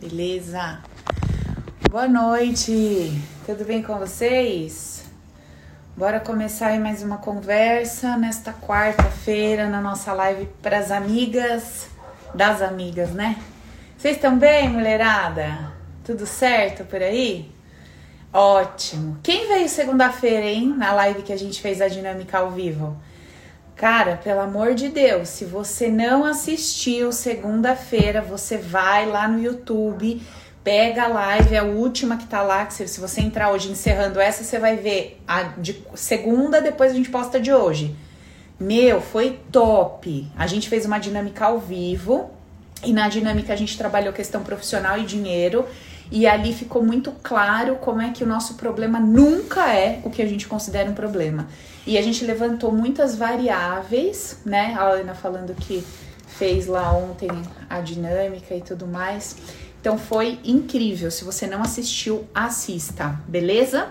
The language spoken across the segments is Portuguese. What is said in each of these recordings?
Beleza? Boa noite, tudo bem com vocês? Bora começar aí mais uma conversa nesta quarta-feira na nossa live para as amigas das amigas, né? Vocês estão bem, mulherada? Tudo certo por aí? Ótimo. Quem veio segunda-feira, hein? Na live que a gente fez a dinâmica ao vivo? Cara, pelo amor de Deus, se você não assistiu segunda-feira, você vai lá no YouTube, pega a live, é a última que tá lá, que se você entrar hoje encerrando essa, você vai ver a de segunda, depois a gente posta de hoje. Meu, foi top. A gente fez uma dinâmica ao vivo e na dinâmica a gente trabalhou questão profissional e dinheiro. E ali ficou muito claro como é que o nosso problema nunca é o que a gente considera um problema. E a gente levantou muitas variáveis, né? A Ana falando que fez lá ontem a dinâmica e tudo mais. Então foi incrível. Se você não assistiu, assista, beleza?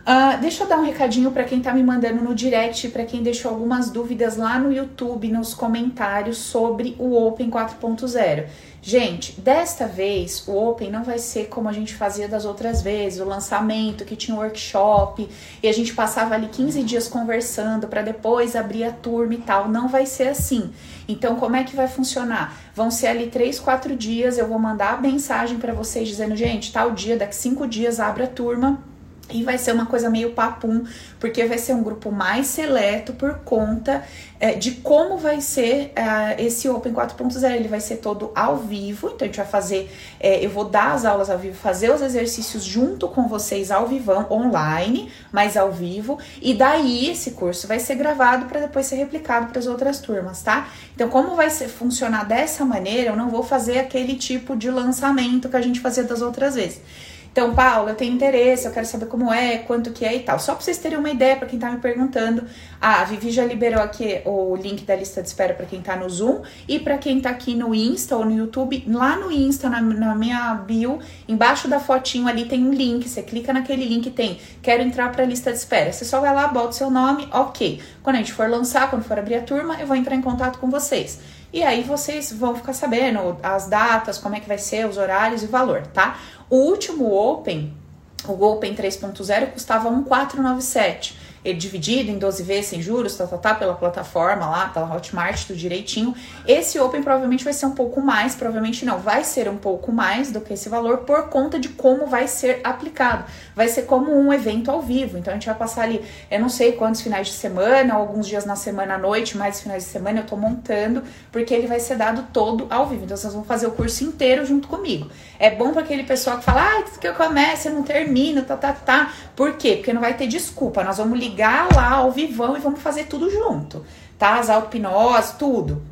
Uh, deixa eu dar um recadinho para quem tá me mandando no direct, para quem deixou algumas dúvidas lá no YouTube, nos comentários sobre o Open 4.0. Gente, desta vez o Open não vai ser como a gente fazia das outras vezes, o lançamento que tinha um workshop e a gente passava ali 15 dias conversando para depois abrir a turma e tal. Não vai ser assim. Então, como é que vai funcionar? Vão ser ali 3, 4 dias, eu vou mandar a mensagem para vocês dizendo, gente, tal dia, daqui 5 dias abre a turma e vai ser uma coisa meio papum, porque vai ser um grupo mais seleto por conta é, de como vai ser é, esse Open 4.0. Ele vai ser todo ao vivo, então a gente vai fazer, é, eu vou dar as aulas ao vivo, fazer os exercícios junto com vocês ao vivão, online, mas ao vivo, e daí esse curso vai ser gravado para depois ser replicado para as outras turmas, tá? Então, como vai ser, funcionar dessa maneira, eu não vou fazer aquele tipo de lançamento que a gente fazia das outras vezes. Então, Paula, eu tenho interesse, eu quero saber como é, quanto que é e tal. Só para vocês terem uma ideia, para quem tá me perguntando, a Vivi já liberou aqui o link da lista de espera para quem tá no Zoom e para quem tá aqui no Insta ou no YouTube, lá no Insta, na, na, minha bio, embaixo da fotinho ali tem um link. Você clica naquele link tem quero entrar para a lista de espera. Você só vai lá, bota o seu nome, ok. Quando a gente for lançar, quando for abrir a turma, eu vou entrar em contato com vocês. E aí vocês vão ficar sabendo as datas, como é que vai ser, os horários e o valor, tá? O último Open, o Open 3.0, custava 1,497 ele dividido em 12 vezes sem juros, tá, tá, tá, pela plataforma lá, pela Hotmart, tudo direitinho. Esse Open provavelmente vai ser um pouco mais, provavelmente não, vai ser um pouco mais do que esse valor por conta de como vai ser aplicado. Vai ser como um evento ao vivo, então a gente vai passar ali, eu não sei quantos finais de semana, alguns dias na semana à noite, mais finais de semana eu tô montando, porque ele vai ser dado todo ao vivo. Então vocês vão fazer o curso inteiro junto comigo. É bom para aquele pessoal que fala, ah, que eu começo, eu não termino, tá, tá, tá. Por quê? Porque não vai ter desculpa. Nós vamos ligar lá ao vivão e vamos fazer tudo junto, tá? As auto-hipnose, tudo.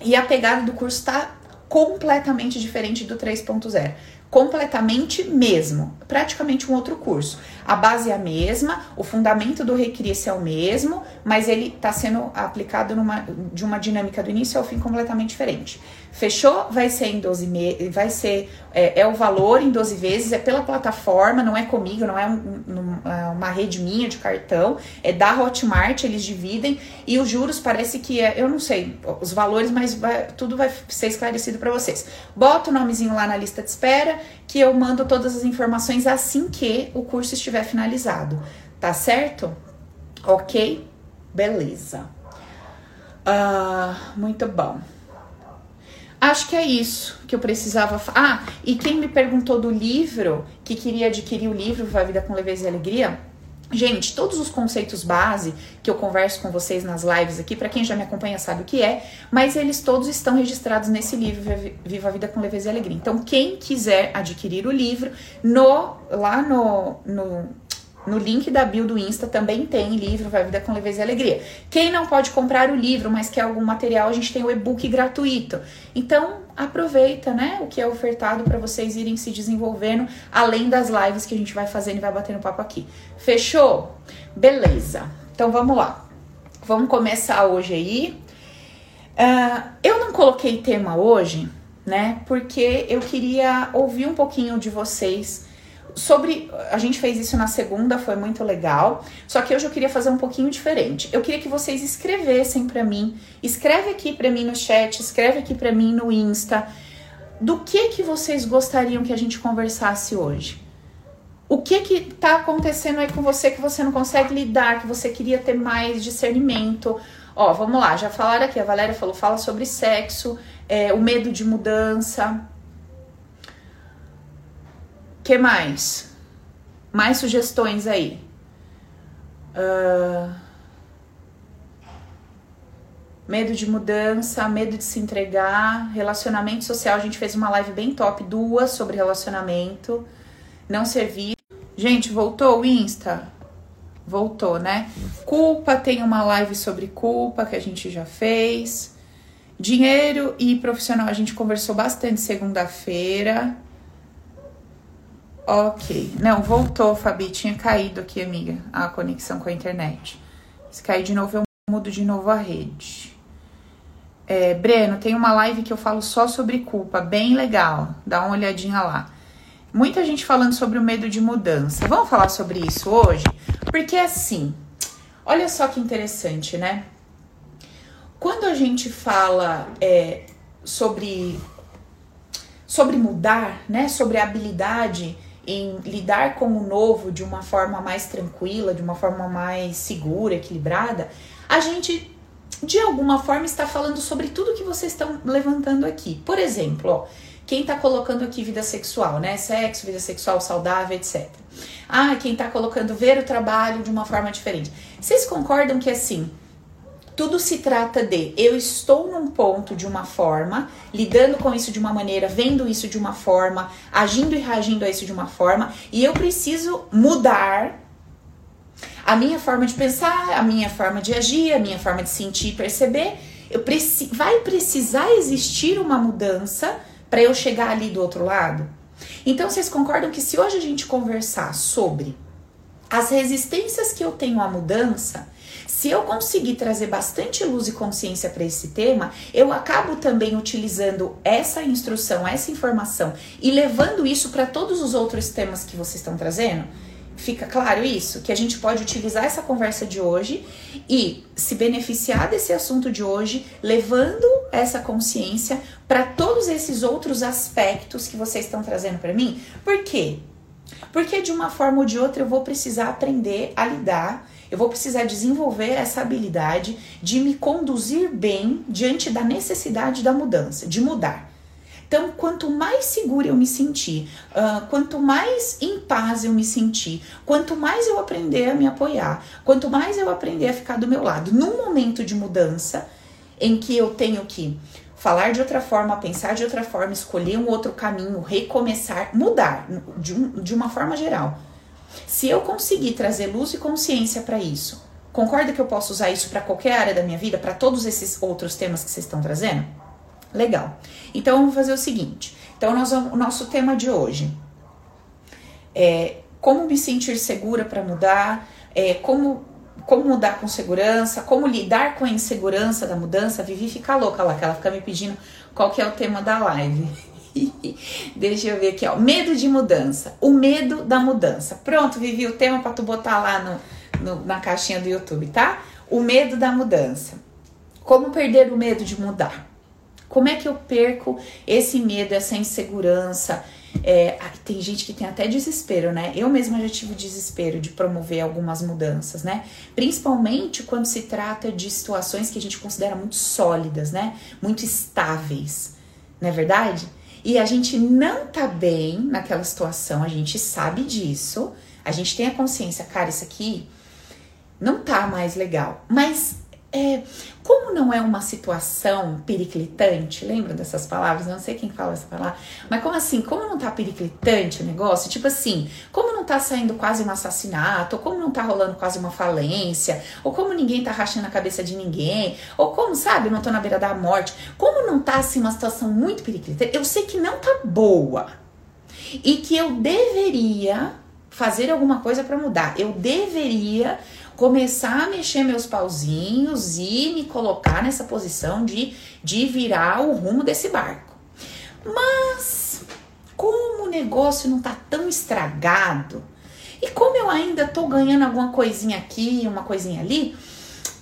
E a pegada do curso tá completamente diferente do 3.0 completamente mesmo, praticamente um outro curso. A base é a mesma, o fundamento do Recrisse é o mesmo, mas ele está sendo aplicado numa, de uma dinâmica do início ao fim completamente diferente. Fechou? Vai ser em 12 meses, vai ser, é, é, o valor em 12 vezes, é pela plataforma, não é comigo, não é um, um, é uma rede minha de cartão, é da Hotmart, eles dividem, e os juros parece que é, eu não sei os valores, mas vai, tudo vai ser esclarecido para vocês. Bota o nomezinho lá na lista de espera, que eu mando todas as informações assim que o curso estiver finalizado, tá certo? Ok? Beleza. Uh, muito bom. Acho que é isso que eu precisava. Ah, e quem me perguntou do livro, que queria adquirir o livro Vai Vida com Leveza e Alegria, Gente, todos os conceitos base que eu converso com vocês nas lives aqui, para quem já me acompanha sabe o que é, mas eles todos estão registrados nesse livro Viva a Vida com Leveza e Alegria. Então, quem quiser adquirir o livro, no lá no, no no link da bio do Insta também tem livro Vai Vida com Leveza e Alegria. Quem não pode comprar o livro, mas quer algum material, a gente tem o e-book gratuito. Então, aproveita, né, o que é ofertado para vocês irem se desenvolvendo, além das lives que a gente vai fazendo e vai batendo papo aqui. Fechou? Beleza. Então, vamos lá. Vamos começar hoje aí. Uh, eu não coloquei tema hoje, né, porque eu queria ouvir um pouquinho de vocês sobre. A gente fez isso na segunda, foi muito legal. Só que hoje eu queria fazer um pouquinho diferente. Eu queria que vocês escrevessem para mim. Escreve aqui para mim no chat, escreve aqui para mim no Insta. do que que vocês gostariam que a gente conversasse hoje? O que que tá acontecendo aí com você que você não consegue lidar, que você queria ter mais discernimento? Ó, vamos lá, já falaram aqui, a Valéria falou, fala sobre sexo, é, o medo de mudança. Que mais? Mais sugestões aí. Uh, medo de mudança, medo de se entregar, relacionamento social. A gente fez uma live bem top, duas sobre relacionamento, não servir. Gente, voltou o Insta? Voltou, né? Culpa, tem uma live sobre culpa que a gente já fez. Dinheiro e profissional, a gente conversou bastante segunda-feira. Ok. Não, voltou, Fabi. Tinha caído aqui, amiga, a conexão com a internet. Se cair de novo, eu mudo de novo a rede. É, Breno, tem uma live que eu falo só sobre culpa, bem legal. Dá uma olhadinha lá. Muita gente falando sobre o medo de mudança. Vamos falar sobre isso hoje? Porque assim, olha só que interessante, né? Quando a gente fala é, sobre, sobre mudar, né? Sobre a habilidade em lidar com o novo de uma forma mais tranquila, de uma forma mais segura, equilibrada, a gente de alguma forma está falando sobre tudo que vocês estão levantando aqui. Por exemplo, ó, quem tá colocando aqui vida sexual, né? Sexo, vida sexual saudável, etc. Ah, quem tá colocando ver o trabalho de uma forma diferente. Vocês concordam que assim, tudo se trata de eu estou num ponto de uma forma, lidando com isso de uma maneira, vendo isso de uma forma, agindo e reagindo a isso de uma forma, e eu preciso mudar a minha forma de pensar, a minha forma de agir, a minha forma de sentir e perceber. Eu preci vai precisar existir uma mudança para eu chegar ali do outro lado? Então vocês concordam que se hoje a gente conversar sobre as resistências que eu tenho à mudança, se eu conseguir trazer bastante luz e consciência para esse tema, eu acabo também utilizando essa instrução, essa informação e levando isso para todos os outros temas que vocês estão trazendo. Fica claro isso? Que a gente pode utilizar essa conversa de hoje e se beneficiar desse assunto de hoje, levando essa consciência para todos esses outros aspectos que vocês estão trazendo para mim. Por quê? Porque de uma forma ou de outra eu vou precisar aprender a lidar, eu vou precisar desenvolver essa habilidade de me conduzir bem diante da necessidade da mudança, de mudar. Então, quanto mais segura eu me sentir, uh, quanto mais em paz eu me sentir, quanto mais eu aprender a me apoiar, quanto mais eu aprender a ficar do meu lado, num momento de mudança em que eu tenho que falar de outra forma, pensar de outra forma, escolher um outro caminho, recomeçar, mudar de, um, de uma forma geral. Se eu conseguir trazer luz e consciência para isso, concorda que eu posso usar isso para qualquer área da minha vida, para todos esses outros temas que vocês estão trazendo? Legal. Então vamos fazer o seguinte. Então nós vamos, o nosso tema de hoje é como me sentir segura para mudar, é, como como mudar com segurança, como lidar com a insegurança da mudança. A Vivi fica louca lá, que ela fica me pedindo qual que é o tema da live. Deixa eu ver aqui, ó. Medo de mudança. O medo da mudança. Pronto, Vivi, o tema para tu botar lá no, no, na caixinha do YouTube, tá? O medo da mudança. Como perder o medo de mudar? Como é que eu perco esse medo, essa insegurança? É, tem gente que tem até desespero, né? Eu mesma já tive desespero de promover algumas mudanças, né? Principalmente quando se trata de situações que a gente considera muito sólidas, né? Muito estáveis, não é verdade? E a gente não tá bem naquela situação, a gente sabe disso, a gente tem a consciência, cara, isso aqui não tá mais legal. Mas é, como não é uma situação periclitante, lembra dessas palavras? Não sei quem fala essa palavra, mas como assim? Como não tá periclitante o negócio? Tipo assim, como não tá saindo quase um assassinato, ou como não tá rolando quase uma falência, ou como ninguém tá rachando a cabeça de ninguém, ou como, sabe, não tô na beira da morte, como não tá assim uma situação muito periclitante, eu sei que não tá boa e que eu deveria fazer alguma coisa para mudar, eu deveria começar a mexer meus pauzinhos e me colocar nessa posição de, de virar o rumo desse barco. Mas, como o negócio não tá tão estragado, e como eu ainda tô ganhando alguma coisinha aqui, uma coisinha ali,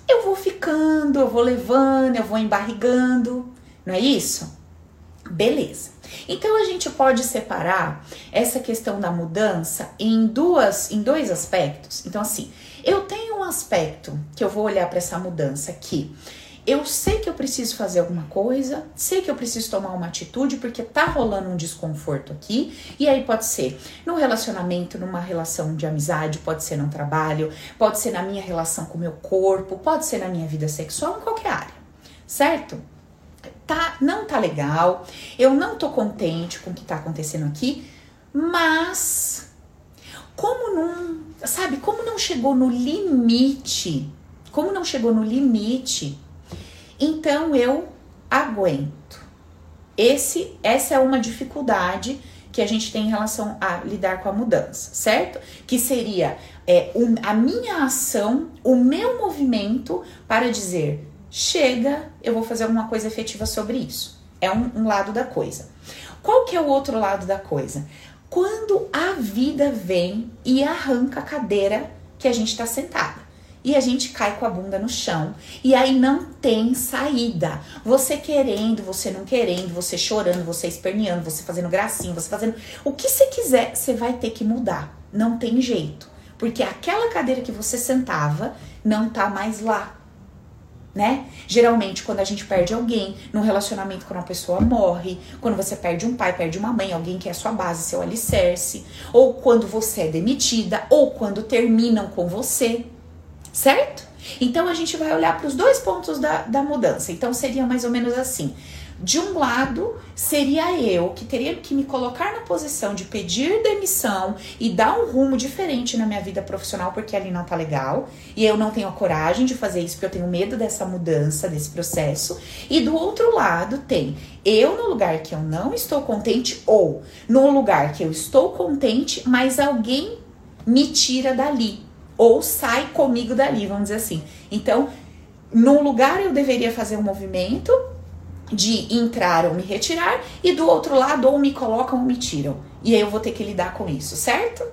eu vou ficando, eu vou levando, eu vou embarrigando, não é isso? Beleza. Então a gente pode separar essa questão da mudança em duas, em dois aspectos. Então assim, eu tenho um aspecto que eu vou olhar para essa mudança aqui. Eu sei que eu preciso fazer alguma coisa, sei que eu preciso tomar uma atitude porque tá rolando um desconforto aqui, e aí pode ser no relacionamento, numa relação de amizade, pode ser no trabalho, pode ser na minha relação com o meu corpo, pode ser na minha vida sexual, em qualquer área, certo? tá, não tá legal, eu não tô contente com o que tá acontecendo aqui, mas como não, sabe, como não chegou no limite, como não chegou no limite, então eu aguento. Esse, essa é uma dificuldade que a gente tem em relação a lidar com a mudança, certo? Que seria é, um, a minha ação, o meu movimento para dizer chega, eu vou fazer alguma coisa efetiva sobre isso. É um, um lado da coisa. Qual que é o outro lado da coisa? Quando a vida vem e arranca a cadeira que a gente está sentada e a gente cai com a bunda no chão. E aí não tem saída. Você querendo, você não querendo, você chorando, você esperneando, você fazendo gracinha, você fazendo o que você quiser, você vai ter que mudar. Não tem jeito. Porque aquela cadeira que você sentava não tá mais lá né? Geralmente, quando a gente perde alguém num relacionamento, quando uma pessoa morre, quando você perde um pai, perde uma mãe, alguém que é sua base, seu alicerce, ou quando você é demitida, ou quando terminam com você, certo? Então a gente vai olhar para os dois pontos da, da mudança. Então seria mais ou menos assim: de um lado, seria eu que teria que me colocar na posição de pedir demissão e dar um rumo diferente na minha vida profissional, porque ali não tá legal. E eu não tenho a coragem de fazer isso, porque eu tenho medo dessa mudança, desse processo. E do outro lado, tem eu no lugar que eu não estou contente, ou no lugar que eu estou contente, mas alguém me tira dali. Ou sai comigo dali, vamos dizer assim. Então, num lugar eu deveria fazer um movimento de entrar ou me retirar, e do outro lado, ou me colocam ou me tiram. E aí eu vou ter que lidar com isso, certo?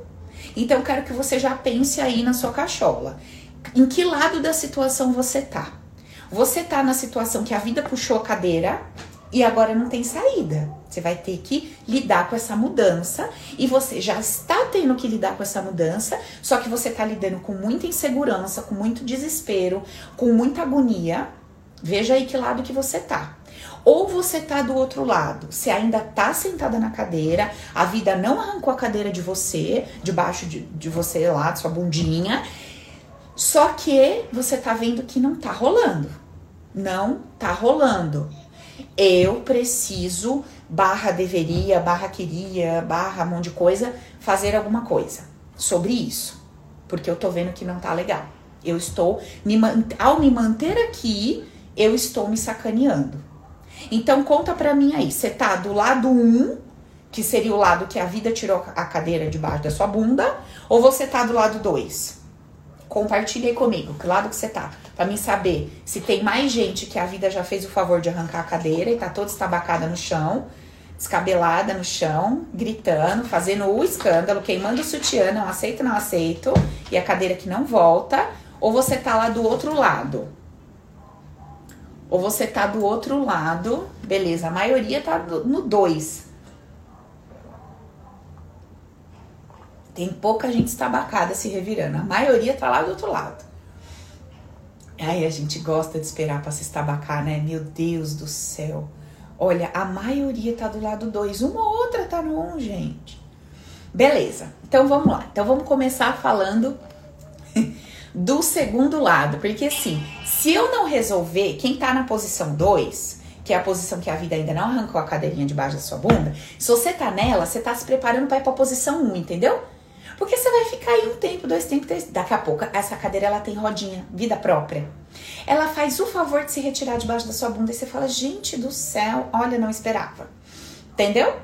Então eu quero que você já pense aí na sua cachola. Em que lado da situação você tá? Você tá na situação que a vida puxou a cadeira e agora não tem saída. Você vai ter que lidar com essa mudança e você já está tendo que lidar com essa mudança, só que você tá lidando com muita insegurança, com muito desespero, com muita agonia. Veja aí que lado que você tá. Ou você tá do outro lado, você ainda tá sentada na cadeira, a vida não arrancou a cadeira de você, debaixo de, de você lá, de sua bundinha, só que você tá vendo que não tá rolando. Não tá rolando. Eu preciso, barra deveria, barra queria, barra monte de coisa, fazer alguma coisa sobre isso. Porque eu tô vendo que não tá legal. Eu estou, me, ao me manter aqui, eu estou me sacaneando. Então conta pra mim aí, você tá do lado 1, um, que seria o lado que a vida tirou a cadeira debaixo da sua bunda, ou você tá do lado 2? Compartilha aí comigo, que lado que você tá, pra mim saber se tem mais gente que a vida já fez o favor de arrancar a cadeira e tá toda estabacada no chão, descabelada no chão, gritando, fazendo o escândalo, queimando o sutiã, não aceito, não aceito, e a cadeira que não volta, ou você tá lá do outro lado, ou você tá do outro lado, beleza, a maioria tá no 2. Tem pouca gente estabacada se revirando, a maioria tá lá do outro lado. Ai, a gente gosta de esperar para se estabacar, né? Meu Deus do céu. Olha, a maioria tá do lado 2, uma ou outra tá no 1, um, gente. Beleza, então vamos lá. Então vamos começar falando do segundo lado, porque assim, se eu não resolver, quem tá na posição 2, que é a posição que a vida ainda não arrancou a cadeirinha debaixo da sua bunda, se você tá nela, você tá se preparando para ir pra posição 1, um, entendeu? Porque você vai ficar aí um tempo, dois tempos, três. Daqui a pouco, essa cadeira ela tem rodinha, vida própria. Ela faz o favor de se retirar debaixo da sua bunda e você fala: gente do céu, olha, não esperava. Entendeu?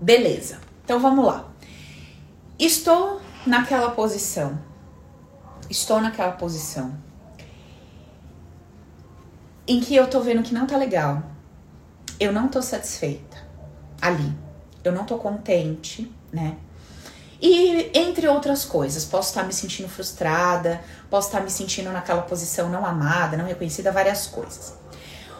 Beleza. Então vamos lá. Estou naquela posição. Estou naquela posição em que eu tô vendo que não tá legal. Eu não tô satisfeita ali. Eu não tô contente, né? E entre outras coisas, posso estar me sentindo frustrada, posso estar me sentindo naquela posição não amada, não reconhecida, várias coisas.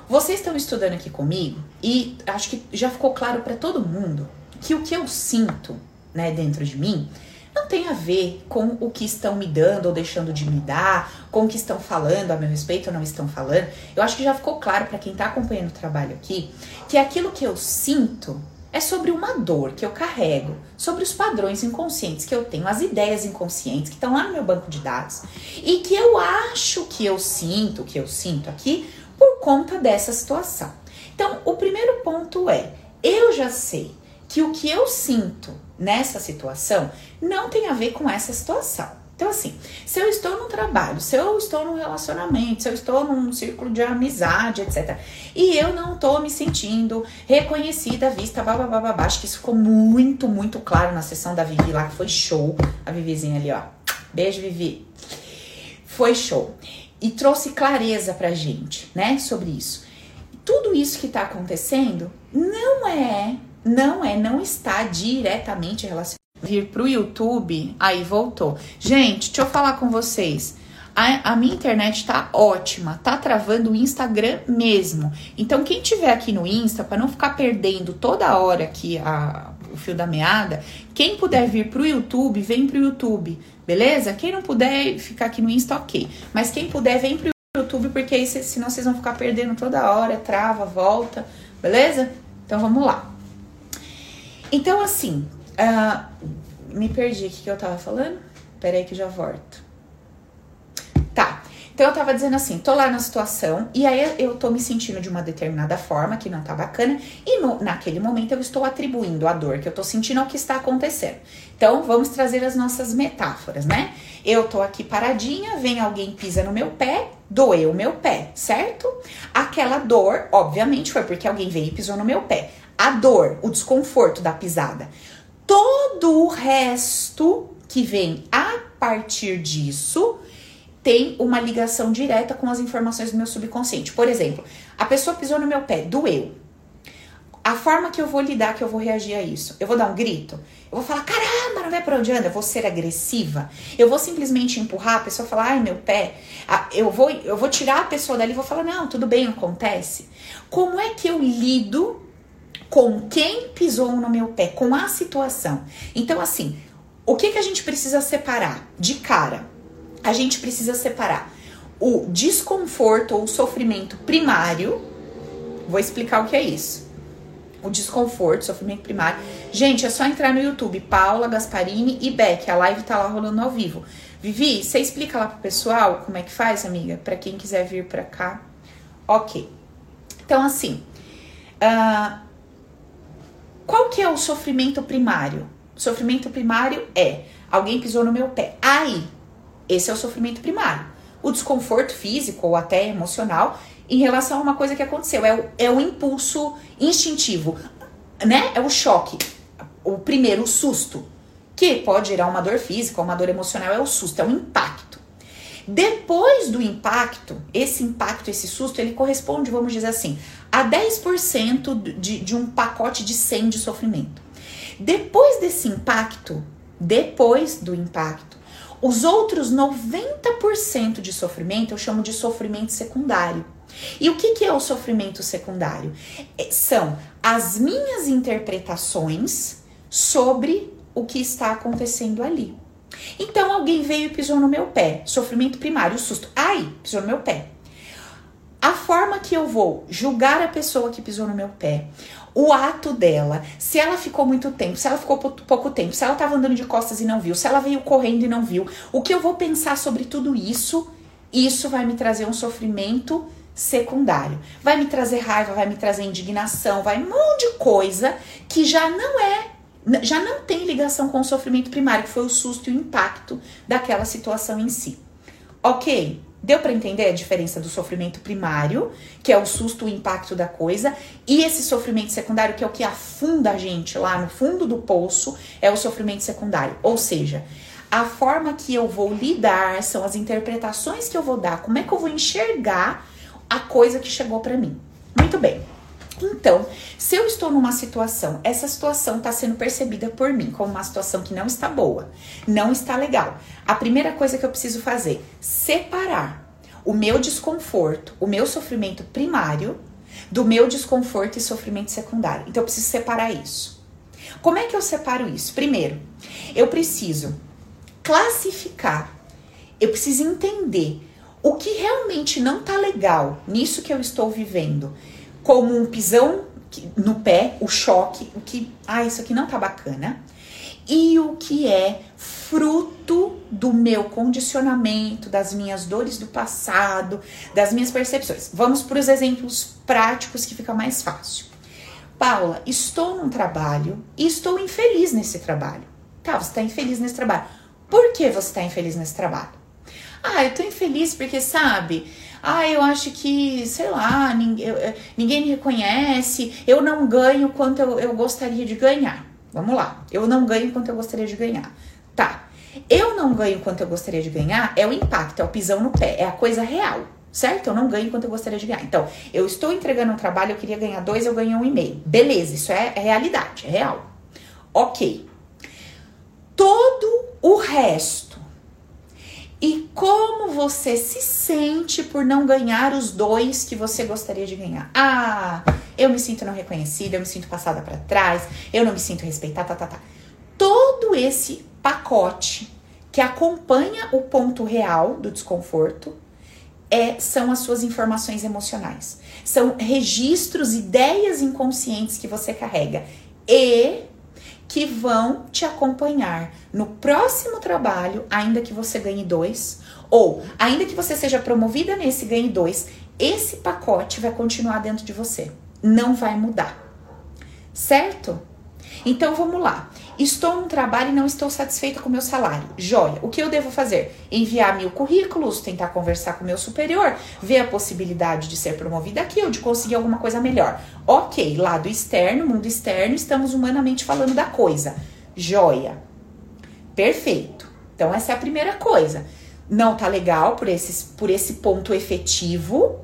vocês estão estudando aqui comigo e acho que já ficou claro para todo mundo que o que eu sinto, né, dentro de mim, não tem a ver com o que estão me dando ou deixando de me dar, com o que estão falando a meu respeito ou não estão falando. Eu acho que já ficou claro para quem está acompanhando o trabalho aqui que aquilo que eu sinto é sobre uma dor que eu carrego, sobre os padrões inconscientes que eu tenho, as ideias inconscientes que estão lá no meu banco de dados e que eu acho que eu sinto, que eu sinto aqui por conta dessa situação. Então, o primeiro ponto é: eu já sei que o que eu sinto nessa situação não tem a ver com essa situação. Então, assim, se eu estou no trabalho, se eu estou num relacionamento, se eu estou num círculo de amizade, etc., e eu não estou me sentindo reconhecida, vista, babá, babá, acho que isso ficou muito, muito claro na sessão da Vivi lá, que foi show. A Vivizinha ali, ó. Beijo, Vivi. Foi show. E trouxe clareza pra gente, né, sobre isso. Tudo isso que tá acontecendo não é, não é, não está diretamente relacionado vir pro YouTube, aí voltou. Gente, deixa eu falar com vocês. A, a, minha internet tá ótima, tá travando o Instagram mesmo. Então, quem tiver aqui no Insta, para não ficar perdendo toda hora aqui a, o fio da meada, quem puder vir pro YouTube, vem pro YouTube, beleza? Quem não puder ficar aqui no Insta, ok. Mas quem puder, vem pro YouTube, porque aí senão vocês vão ficar perdendo toda hora, trava, volta, beleza? Então vamos lá. Então, assim, Uh, me perdi, o que, eu tava falando? Peraí que já volto. Tá, então eu tava dizendo assim, tô lá na situação e aí eu tô me sentindo de uma determinada forma que não tá bacana e no, naquele momento eu estou atribuindo a dor que eu tô sentindo ao que está acontecendo. Então vamos trazer as nossas metáforas, né? Eu tô aqui paradinha, vem alguém pisa no meu pé, doeu o meu pé, certo? Aquela dor, obviamente, foi porque alguém veio e pisou no meu pé. A dor, o desconforto da pisada todo o resto que vem a partir disso tem uma ligação direta com as informações do meu subconsciente. Por exemplo, a pessoa pisou no meu pé, doeu. A forma que eu vou lidar, que eu vou reagir a isso, eu vou dar um grito, eu vou falar, caramba, não vai pra onde anda, eu vou ser agressiva, eu vou simplesmente empurrar a pessoa falar, ai meu pé, eu vou, eu vou tirar a pessoa dali e vou falar, não, tudo bem, acontece. Como é que eu lido com quem pisou no meu pé, com a situação. Então, assim, o que, que a gente precisa separar de cara? A gente precisa separar o desconforto ou o sofrimento primário. Vou explicar o que é isso. O desconforto, sofrimento primário. Gente, é só entrar no YouTube, Paula Gasparini e Beck. A live tá lá rolando ao vivo. Vivi, você explica lá pro pessoal como é que faz, amiga? Para quem quiser vir pra cá. Ok. Então, assim, uh, qual que é o sofrimento primário? O sofrimento primário é alguém pisou no meu pé. Aí, esse é o sofrimento primário. O desconforto físico ou até emocional em relação a uma coisa que aconteceu. É o, é o impulso instintivo, né? É o choque. O primeiro, o susto. Que pode gerar uma dor física ou uma dor emocional, é o susto, é o impacto. Depois do impacto, esse impacto, esse susto, ele corresponde, vamos dizer assim, a 10% de, de um pacote de 100 de sofrimento. Depois desse impacto, depois do impacto, os outros 90% de sofrimento eu chamo de sofrimento secundário. E o que, que é o sofrimento secundário? É, são as minhas interpretações sobre o que está acontecendo ali. Então alguém veio e pisou no meu pé. Sofrimento primário, susto. Ai, pisou no meu pé. A forma que eu vou julgar a pessoa que pisou no meu pé, o ato dela, se ela ficou muito tempo, se ela ficou pouco tempo, se ela estava andando de costas e não viu, se ela veio correndo e não viu, o que eu vou pensar sobre tudo isso, isso vai me trazer um sofrimento secundário. Vai me trazer raiva, vai me trazer indignação, vai um monte de coisa que já não é já não tem ligação com o sofrimento primário, que foi o susto e o impacto daquela situação em si. Ok? Deu para entender a diferença do sofrimento primário, que é o susto, o impacto da coisa, e esse sofrimento secundário, que é o que afunda a gente lá no fundo do poço, é o sofrimento secundário. Ou seja, a forma que eu vou lidar são as interpretações que eu vou dar, como é que eu vou enxergar a coisa que chegou para mim. Muito bem. Então, se eu estou numa situação, essa situação está sendo percebida por mim como uma situação que não está boa, não está legal. A primeira coisa que eu preciso fazer, separar o meu desconforto, o meu sofrimento primário do meu desconforto e sofrimento secundário. Então eu preciso separar isso. Como é que eu separo isso? Primeiro, eu preciso classificar, eu preciso entender o que realmente não tá legal nisso que eu estou vivendo, como um pisão no pé, o choque, o que, ah, isso aqui não tá bacana, e o que é fruto do meu condicionamento, das minhas dores do passado, das minhas percepções. Vamos para os exemplos práticos que fica mais fácil. Paula, estou num trabalho e estou infeliz nesse trabalho. Tá, você está infeliz nesse trabalho. Por que você está infeliz nesse trabalho? Ah, eu tô infeliz porque, sabe? Ah, eu acho que, sei lá, ninguém, ninguém me reconhece, eu não ganho quanto eu, eu gostaria de ganhar. Vamos lá, eu não ganho quanto eu gostaria de ganhar. Tá, eu não ganho quanto eu gostaria de ganhar é o impacto, é o pisão no pé, é a coisa real, certo? Eu não ganho quanto eu gostaria de ganhar. Então, eu estou entregando um trabalho, eu queria ganhar dois, eu ganhei um e meio. Beleza, isso é, é realidade, é real. Ok. Todo o resto e como você se sente por não ganhar os dois que você gostaria de ganhar. Ah, eu me sinto não reconhecida, eu me sinto passada para trás, eu não me sinto respeitada, tá, tá, tá. Todo esse pacote que acompanha o ponto real do desconforto é, são as suas informações emocionais. São registros, ideias inconscientes que você carrega e que vão te acompanhar no próximo trabalho, ainda que você ganhe dois, ou ainda que você seja promovida nesse ganhe dois, esse pacote vai continuar dentro de você, não vai mudar, certo? Então vamos lá. Estou no trabalho e não estou satisfeita com o meu salário. Joia. O que eu devo fazer? Enviar mil currículos, tentar conversar com o meu superior, ver a possibilidade de ser promovida aqui ou de conseguir alguma coisa melhor. Ok, lado externo, mundo externo, estamos humanamente falando da coisa. Joia. Perfeito. Então essa é a primeira coisa. Não tá legal por, esses, por esse ponto efetivo.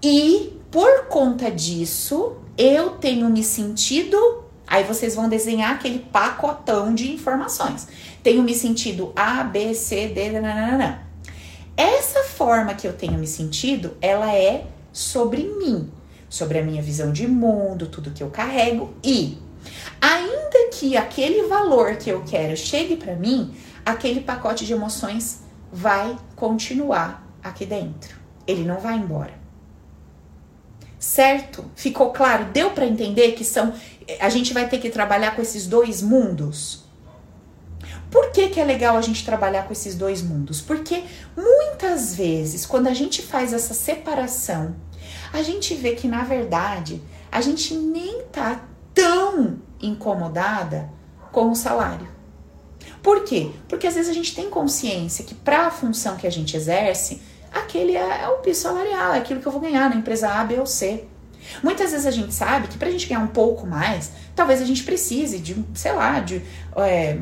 E por conta disso, eu tenho me sentido Aí vocês vão desenhar aquele pacotão de informações. Tenho me sentido A, B, C, D, nananana. Essa forma que eu tenho me sentido, ela é sobre mim, sobre a minha visão de mundo, tudo que eu carrego e ainda que aquele valor que eu quero chegue para mim, aquele pacote de emoções vai continuar aqui dentro. Ele não vai embora. Certo? Ficou claro? Deu para entender que são a gente vai ter que trabalhar com esses dois mundos. Por que, que é legal a gente trabalhar com esses dois mundos? Porque muitas vezes, quando a gente faz essa separação, a gente vê que na verdade a gente nem tá tão incomodada com o salário. Por quê? Porque às vezes a gente tem consciência que para a função que a gente exerce, aquele é, é o piso salarial, é aquilo que eu vou ganhar na empresa A, B ou C. Muitas vezes a gente sabe que para a gente ganhar um pouco mais, talvez a gente precise de, sei lá, de, é,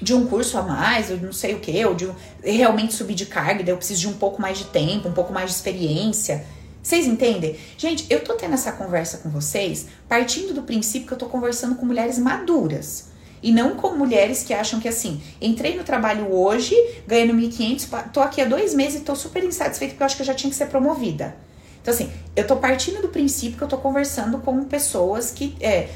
de um curso a mais, ou não sei o que, ou de um, realmente subir de carga, daí eu preciso de um pouco mais de tempo, um pouco mais de experiência. Vocês entendem? Gente, eu tô tendo essa conversa com vocês partindo do princípio que eu tô conversando com mulheres maduras. E não com mulheres que acham que assim, entrei no trabalho hoje, ganhando 1.500, tô aqui há dois meses e tô super insatisfeita porque eu acho que eu já tinha que ser promovida. Então, assim, eu tô partindo do princípio que eu tô conversando com pessoas que é,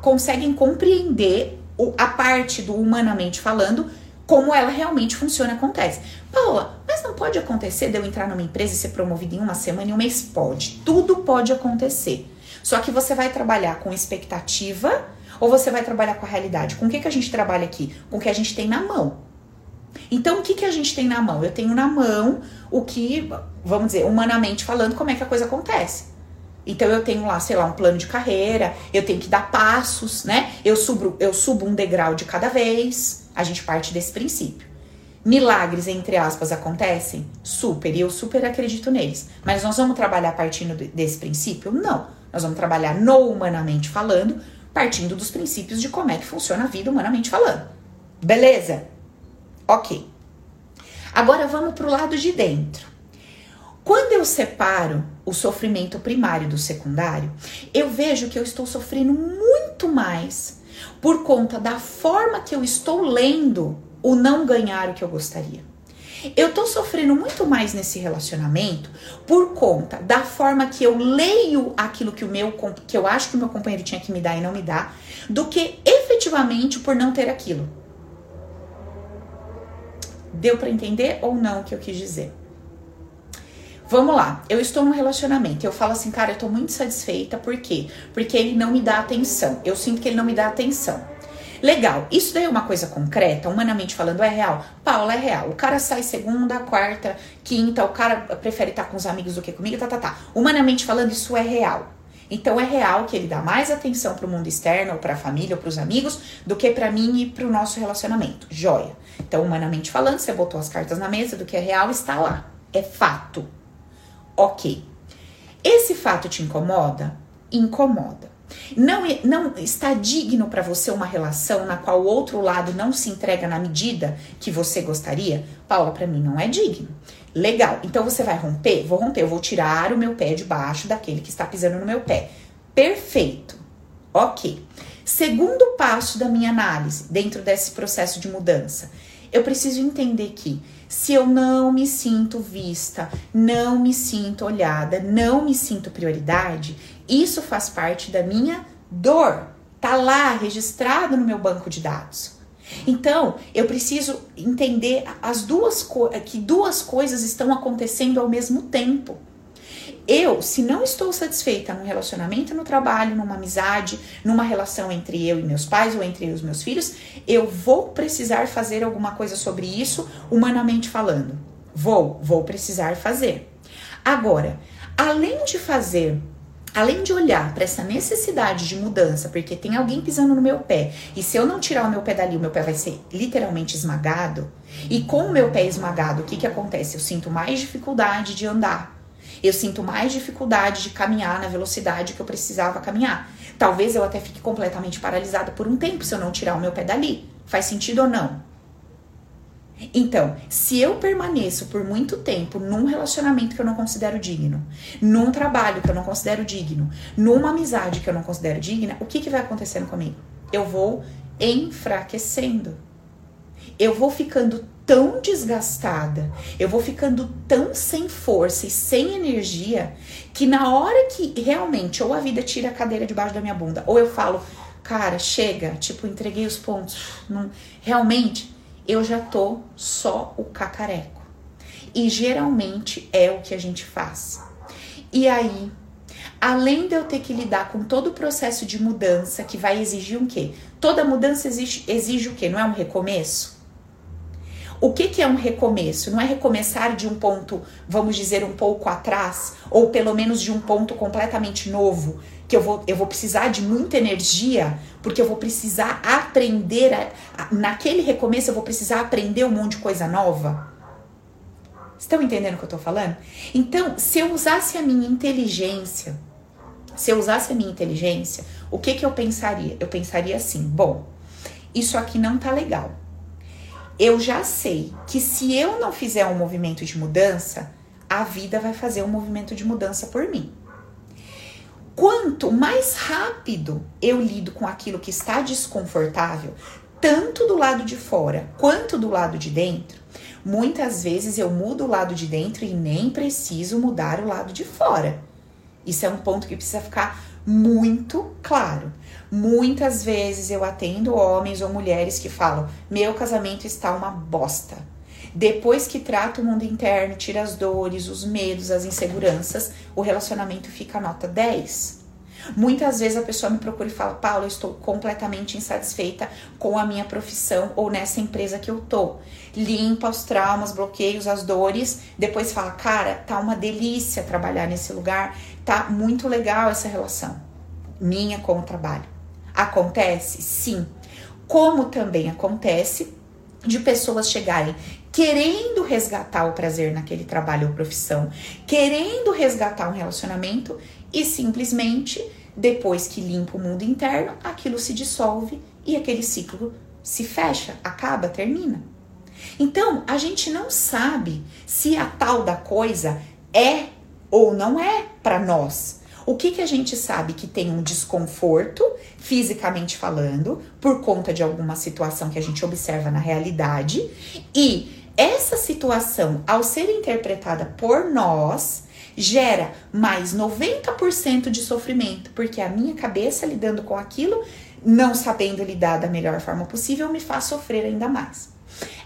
conseguem compreender o, a parte do humanamente falando, como ela realmente funciona acontece. Paula, mas não pode acontecer de eu entrar numa empresa e ser promovida em uma semana e um mês? Pode. Tudo pode acontecer. Só que você vai trabalhar com expectativa ou você vai trabalhar com a realidade? Com o que, que a gente trabalha aqui? Com o que a gente tem na mão. Então, o que, que a gente tem na mão? Eu tenho na mão o que, vamos dizer, humanamente falando, como é que a coisa acontece. Então, eu tenho lá, sei lá, um plano de carreira, eu tenho que dar passos, né? Eu subo, eu subo um degrau de cada vez. A gente parte desse princípio. Milagres, entre aspas, acontecem? Super, e eu super acredito neles. Mas nós vamos trabalhar partindo desse princípio? Não. Nós vamos trabalhar no humanamente falando, partindo dos princípios de como é que funciona a vida humanamente falando. Beleza? Ok. Agora vamos para o lado de dentro. Quando eu separo o sofrimento primário do secundário, eu vejo que eu estou sofrendo muito mais por conta da forma que eu estou lendo o não ganhar o que eu gostaria. Eu tô sofrendo muito mais nesse relacionamento por conta da forma que eu leio aquilo que o meu que eu acho que o meu companheiro tinha que me dar e não me dá, do que efetivamente por não ter aquilo. Deu para entender ou não o que eu quis dizer? Vamos lá, eu estou num relacionamento, eu falo assim, cara, eu tô muito satisfeita, por quê? Porque ele não me dá atenção. Eu sinto que ele não me dá atenção. Legal, isso daí é uma coisa concreta, humanamente falando, é real? Paula, é real. O cara sai segunda, quarta, quinta, o cara prefere estar com os amigos do que comigo, tá, tá, tá. Humanamente falando, isso é real. Então é real que ele dá mais atenção para o mundo externo, ou para a família, ou para os amigos, do que para mim e para o nosso relacionamento. Joia. Então, humanamente falando, você botou as cartas na mesa do que é real, está lá. É fato. Ok. Esse fato te incomoda? Incomoda. Não, não está digno para você uma relação na qual o outro lado não se entrega na medida que você gostaria? Paula, para mim não é digno. Legal. Então você vai romper? Vou romper. Eu vou tirar o meu pé debaixo daquele que está pisando no meu pé. Perfeito. Ok. Segundo passo da minha análise, dentro desse processo de mudança, eu preciso entender que se eu não me sinto vista, não me sinto olhada, não me sinto prioridade, isso faz parte da minha dor. Tá lá registrado no meu banco de dados. Então, eu preciso entender as duas que duas coisas estão acontecendo ao mesmo tempo. Eu, se não estou satisfeita num relacionamento no trabalho, numa amizade, numa relação entre eu e meus pais ou entre eu e os meus filhos, eu vou precisar fazer alguma coisa sobre isso, humanamente falando. Vou, vou precisar fazer. Agora, além de fazer além de olhar para essa necessidade de mudança, porque tem alguém pisando no meu pé, e se eu não tirar o meu pé dali, o meu pé vai ser literalmente esmagado, e com o meu pé esmagado, o que, que acontece? Eu sinto mais dificuldade de andar. Eu sinto mais dificuldade de caminhar na velocidade que eu precisava caminhar. Talvez eu até fique completamente paralisada por um tempo se eu não tirar o meu pé dali. Faz sentido ou não? Então, se eu permaneço por muito tempo num relacionamento que eu não considero digno, num trabalho que eu não considero digno, numa amizade que eu não considero digna, o que, que vai acontecendo comigo? Eu vou enfraquecendo. Eu vou ficando tão desgastada, eu vou ficando tão sem força e sem energia, que na hora que realmente ou a vida tira a cadeira debaixo da minha bunda, ou eu falo, cara, chega, tipo, entreguei os pontos, não, realmente eu já tô só o cacareco. E geralmente é o que a gente faz. E aí, além de eu ter que lidar com todo o processo de mudança que vai exigir um quê? Toda mudança exige, exige o quê? Não é um recomeço? O que, que é um recomeço? Não é recomeçar de um ponto, vamos dizer, um pouco atrás, ou pelo menos de um ponto completamente novo, que eu vou, eu vou precisar de muita energia, porque eu vou precisar aprender, a, a, naquele recomeço eu vou precisar aprender um monte de coisa nova. Estão entendendo o que eu tô falando? Então, se eu usasse a minha inteligência, se eu usasse a minha inteligência, o que que eu pensaria? Eu pensaria assim: bom, isso aqui não tá legal eu já sei que se eu não fizer um movimento de mudança, a vida vai fazer um movimento de mudança por mim. Quanto mais rápido eu lido com aquilo que está desconfortável, tanto do lado de fora quanto do lado de dentro, muitas vezes eu mudo o lado de dentro e nem preciso mudar o lado de fora. Isso é um ponto que precisa ficar muito claro. Muitas vezes eu atendo homens ou mulheres que falam: meu casamento está uma bosta. Depois que trata o mundo interno, tira as dores, os medos, as inseguranças, o relacionamento fica nota 10. Muitas vezes a pessoa me procura e fala: Paulo, eu estou completamente insatisfeita com a minha profissão ou nessa empresa que eu tô. Limpa os traumas, bloqueios, as dores. Depois fala: Cara, tá uma delícia trabalhar nesse lugar, tá muito legal essa relação minha com o trabalho. Acontece? Sim. Como também acontece de pessoas chegarem querendo resgatar o prazer naquele trabalho ou profissão, querendo resgatar um relacionamento e simplesmente depois que limpa o mundo interno, aquilo se dissolve e aquele ciclo se fecha, acaba, termina. Então, a gente não sabe se a tal da coisa é ou não é para nós. O que, que a gente sabe que tem um desconforto, fisicamente falando, por conta de alguma situação que a gente observa na realidade, e essa situação, ao ser interpretada por nós, gera mais 90% de sofrimento, porque a minha cabeça lidando com aquilo, não sabendo lidar da melhor forma possível, me faz sofrer ainda mais.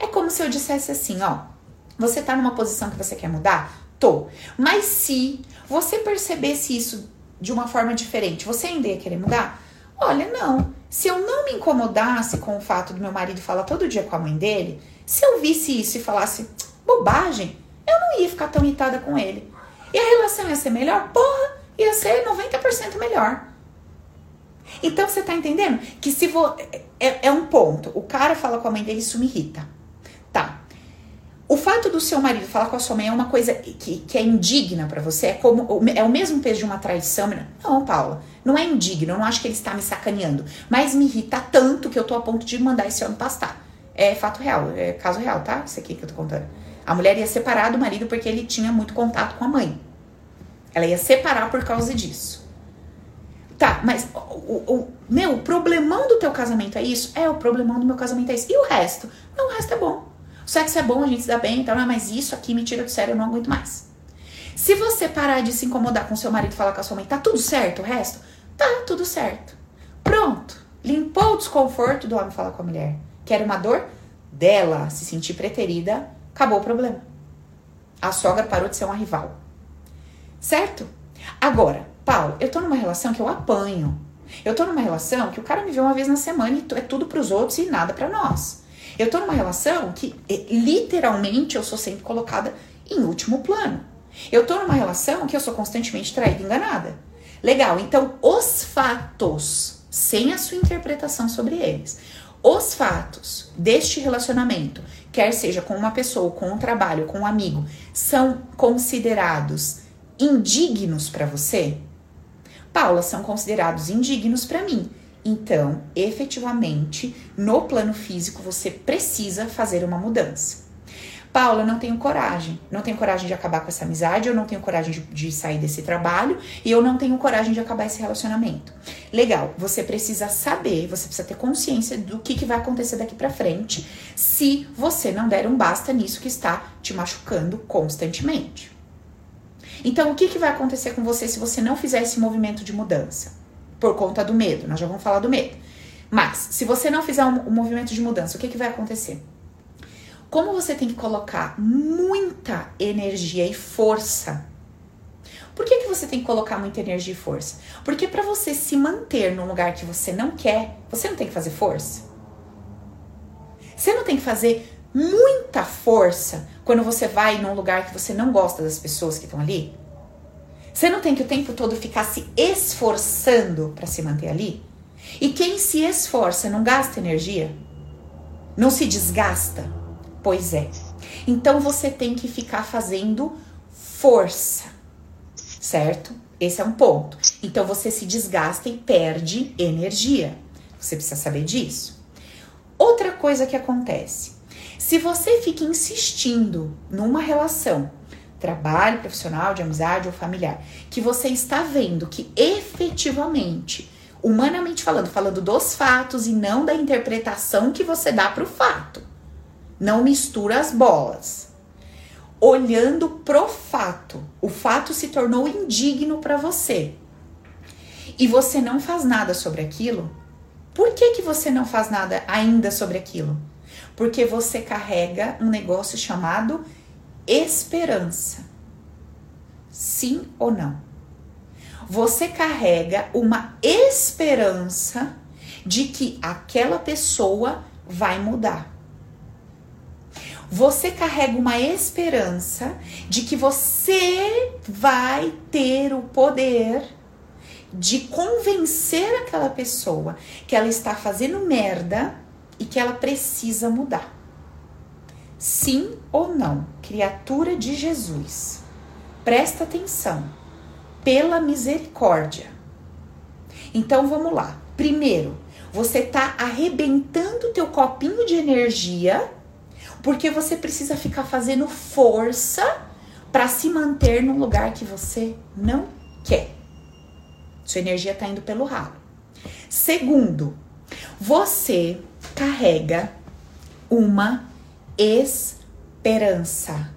É como se eu dissesse assim, ó, você tá numa posição que você quer mudar? Tô. Mas se você percebesse isso de uma forma diferente, você ainda ia querer mudar? Olha, não. Se eu não me incomodasse com o fato do meu marido falar todo dia com a mãe dele, se eu visse isso e falasse bobagem, eu não ia ficar tão irritada com ele. E a relação ia ser melhor? Porra, ia ser 90% melhor. Então você tá entendendo? Que se vo... é, é um ponto. O cara fala com a mãe dele, isso me irrita. Tá. O fato do seu marido falar com a sua mãe é uma coisa que, que é indigna para você? É, como, é o mesmo peso de uma traição? Não, Paula, não é indigno, eu não acho que ele está me sacaneando. Mas me irrita tanto que eu tô a ponto de mandar esse homem pastar. É fato real, é caso real, tá? Isso aqui que eu tô contando. A mulher ia separar do marido porque ele tinha muito contato com a mãe. Ela ia separar por causa disso. Tá, mas o, o, meu, problemão do teu casamento é isso? É, o problemão do meu casamento é isso. E o resto? Não, o resto é bom. O sexo é bom, a gente se dá bem e tal, mas isso aqui me tira do sério, eu não aguento mais. Se você parar de se incomodar com seu marido e falar com a sua mãe, tá tudo certo o resto? Tá tudo certo. Pronto. Limpou o desconforto do homem falar com a mulher. Que era uma dor dela se sentir preterida, acabou o problema. A sogra parou de ser uma rival. Certo? Agora, Paulo, eu tô numa relação que eu apanho. Eu tô numa relação que o cara me vê uma vez na semana e é tudo pros outros e nada para nós. Eu tô numa relação que é, literalmente eu sou sempre colocada em último plano. Eu tô numa relação que eu sou constantemente traída e enganada. Legal, então os fatos, sem a sua interpretação sobre eles, os fatos deste relacionamento, quer seja com uma pessoa, com um trabalho, com um amigo, são considerados indignos para você? Paula, são considerados indignos para mim. Então, efetivamente, no plano físico, você precisa fazer uma mudança. Paula, não tenho coragem. Não tenho coragem de acabar com essa amizade, eu não tenho coragem de, de, sair desse trabalho e eu não tenho coragem de acabar esse relacionamento. Legal, você precisa saber, você precisa ter consciência do que, que vai acontecer daqui para frente se você não der um basta nisso que está te machucando constantemente. Então, o que, que vai acontecer com você se você não fizer esse movimento de mudança? por conta do medo. Nós já vamos falar do medo. Mas, se você não fizer um, um movimento de mudança, o que, que vai acontecer? Como você tem que colocar muita energia e força. Por que, que você tem que colocar muita energia e força? Porque para você se manter num lugar que você não quer, você não tem que fazer força. Você não tem que fazer muita força quando você vai num lugar que você não gosta das pessoas que estão ali. Você não tem que o tempo todo ficar se esforçando para se manter ali? E quem se esforça não gasta energia? Não se desgasta? Pois é. Então você tem que ficar fazendo força, certo? Esse é um ponto. Então você se desgasta e perde energia. Você precisa saber disso. Outra coisa que acontece: se você fica insistindo numa relação trabalho profissional, de amizade ou familiar, que você está vendo que efetivamente, humanamente falando, falando dos fatos e não da interpretação que você dá para o fato. Não mistura as bolas. Olhando pro fato, o fato se tornou indigno para você. E você não faz nada sobre aquilo. Por que, que você não faz nada ainda sobre aquilo? Porque você carrega um negócio chamado esperança. Sim ou não? Você carrega uma esperança de que aquela pessoa vai mudar. Você carrega uma esperança de que você vai ter o poder de convencer aquela pessoa que ela está fazendo merda e que ela precisa mudar. Sim ou não, criatura de Jesus, presta atenção, pela misericórdia. Então vamos lá. Primeiro, você tá arrebentando teu copinho de energia porque você precisa ficar fazendo força para se manter num lugar que você não quer. Sua energia tá indo pelo ralo. Segundo, você carrega uma esperança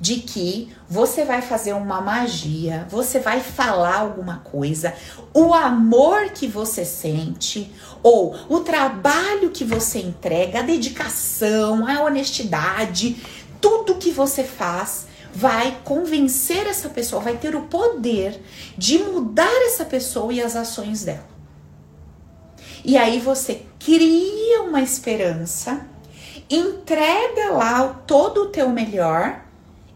de que você vai fazer uma magia, você vai falar alguma coisa, o amor que você sente ou o trabalho que você entrega, a dedicação, a honestidade, tudo que você faz vai convencer essa pessoa, vai ter o poder de mudar essa pessoa e as ações dela. E aí você cria uma esperança, entrega lá todo o teu melhor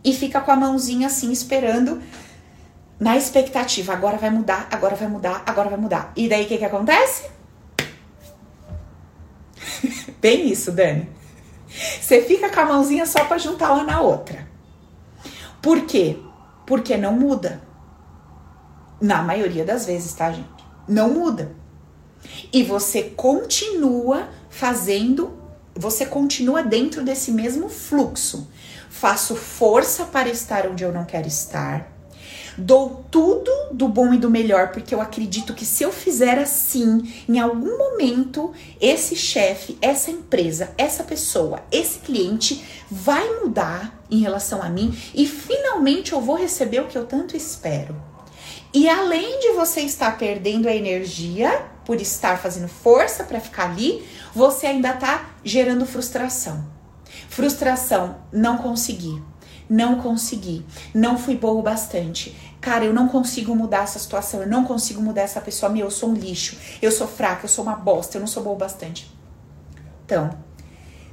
e fica com a mãozinha assim esperando na expectativa, agora vai mudar, agora vai mudar, agora vai mudar. E daí o que que acontece? Bem isso, Dani. Você fica com a mãozinha só para juntar uma na outra. Por quê? Porque não muda. Na maioria das vezes, tá, gente? Não muda. E você continua fazendo, você continua dentro desse mesmo fluxo faço força para estar onde eu não quero estar, dou tudo do bom e do melhor, porque eu acredito que se eu fizer assim, em algum momento, esse chefe, essa empresa, essa pessoa, esse cliente vai mudar em relação a mim e finalmente eu vou receber o que eu tanto espero. E além de você estar perdendo a energia por estar fazendo força para ficar ali, você ainda está gerando frustração. Frustração, não consegui. Não consegui. Não fui boa o bastante. Cara, eu não consigo mudar essa situação. Eu não consigo mudar essa pessoa. Meu, eu sou um lixo. Eu sou fraca. Eu sou uma bosta. Eu não sou boa o bastante. Então,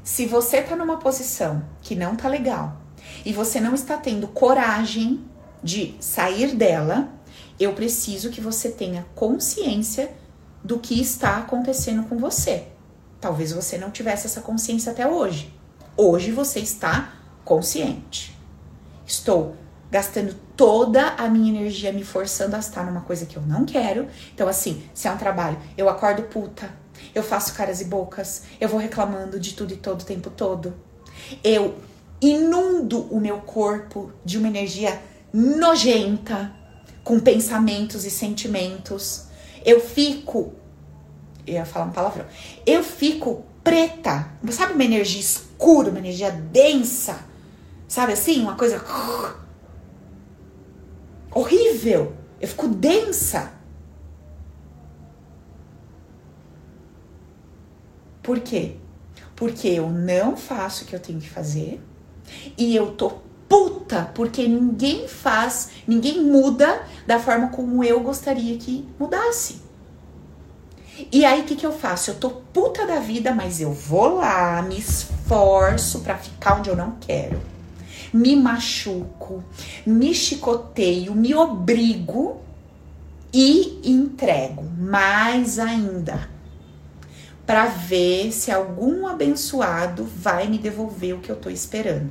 se você tá numa posição que não tá legal e você não está tendo coragem de sair dela, eu preciso que você tenha consciência do que está acontecendo com você. Talvez você não tivesse essa consciência até hoje. Hoje você está consciente. Estou gastando toda a minha energia me forçando a estar numa coisa que eu não quero. Então, assim, se é um trabalho, eu acordo puta, eu faço caras e bocas, eu vou reclamando de tudo e todo o tempo todo. Eu inundo o meu corpo de uma energia nojenta, com pensamentos e sentimentos. Eu fico. Eu ia falar um palavrão. Eu fico preta. Sabe uma energia escura, uma energia densa? Sabe assim? Uma coisa horrível. Eu fico densa. Por quê? Porque eu não faço o que eu tenho que fazer e eu tô puta porque ninguém faz, ninguém muda da forma como eu gostaria que mudasse. E aí, o que, que eu faço? Eu tô puta da vida, mas eu vou lá, me esforço para ficar onde eu não quero. Me machuco, me chicoteio, me obrigo e entrego mais ainda para ver se algum abençoado vai me devolver o que eu tô esperando.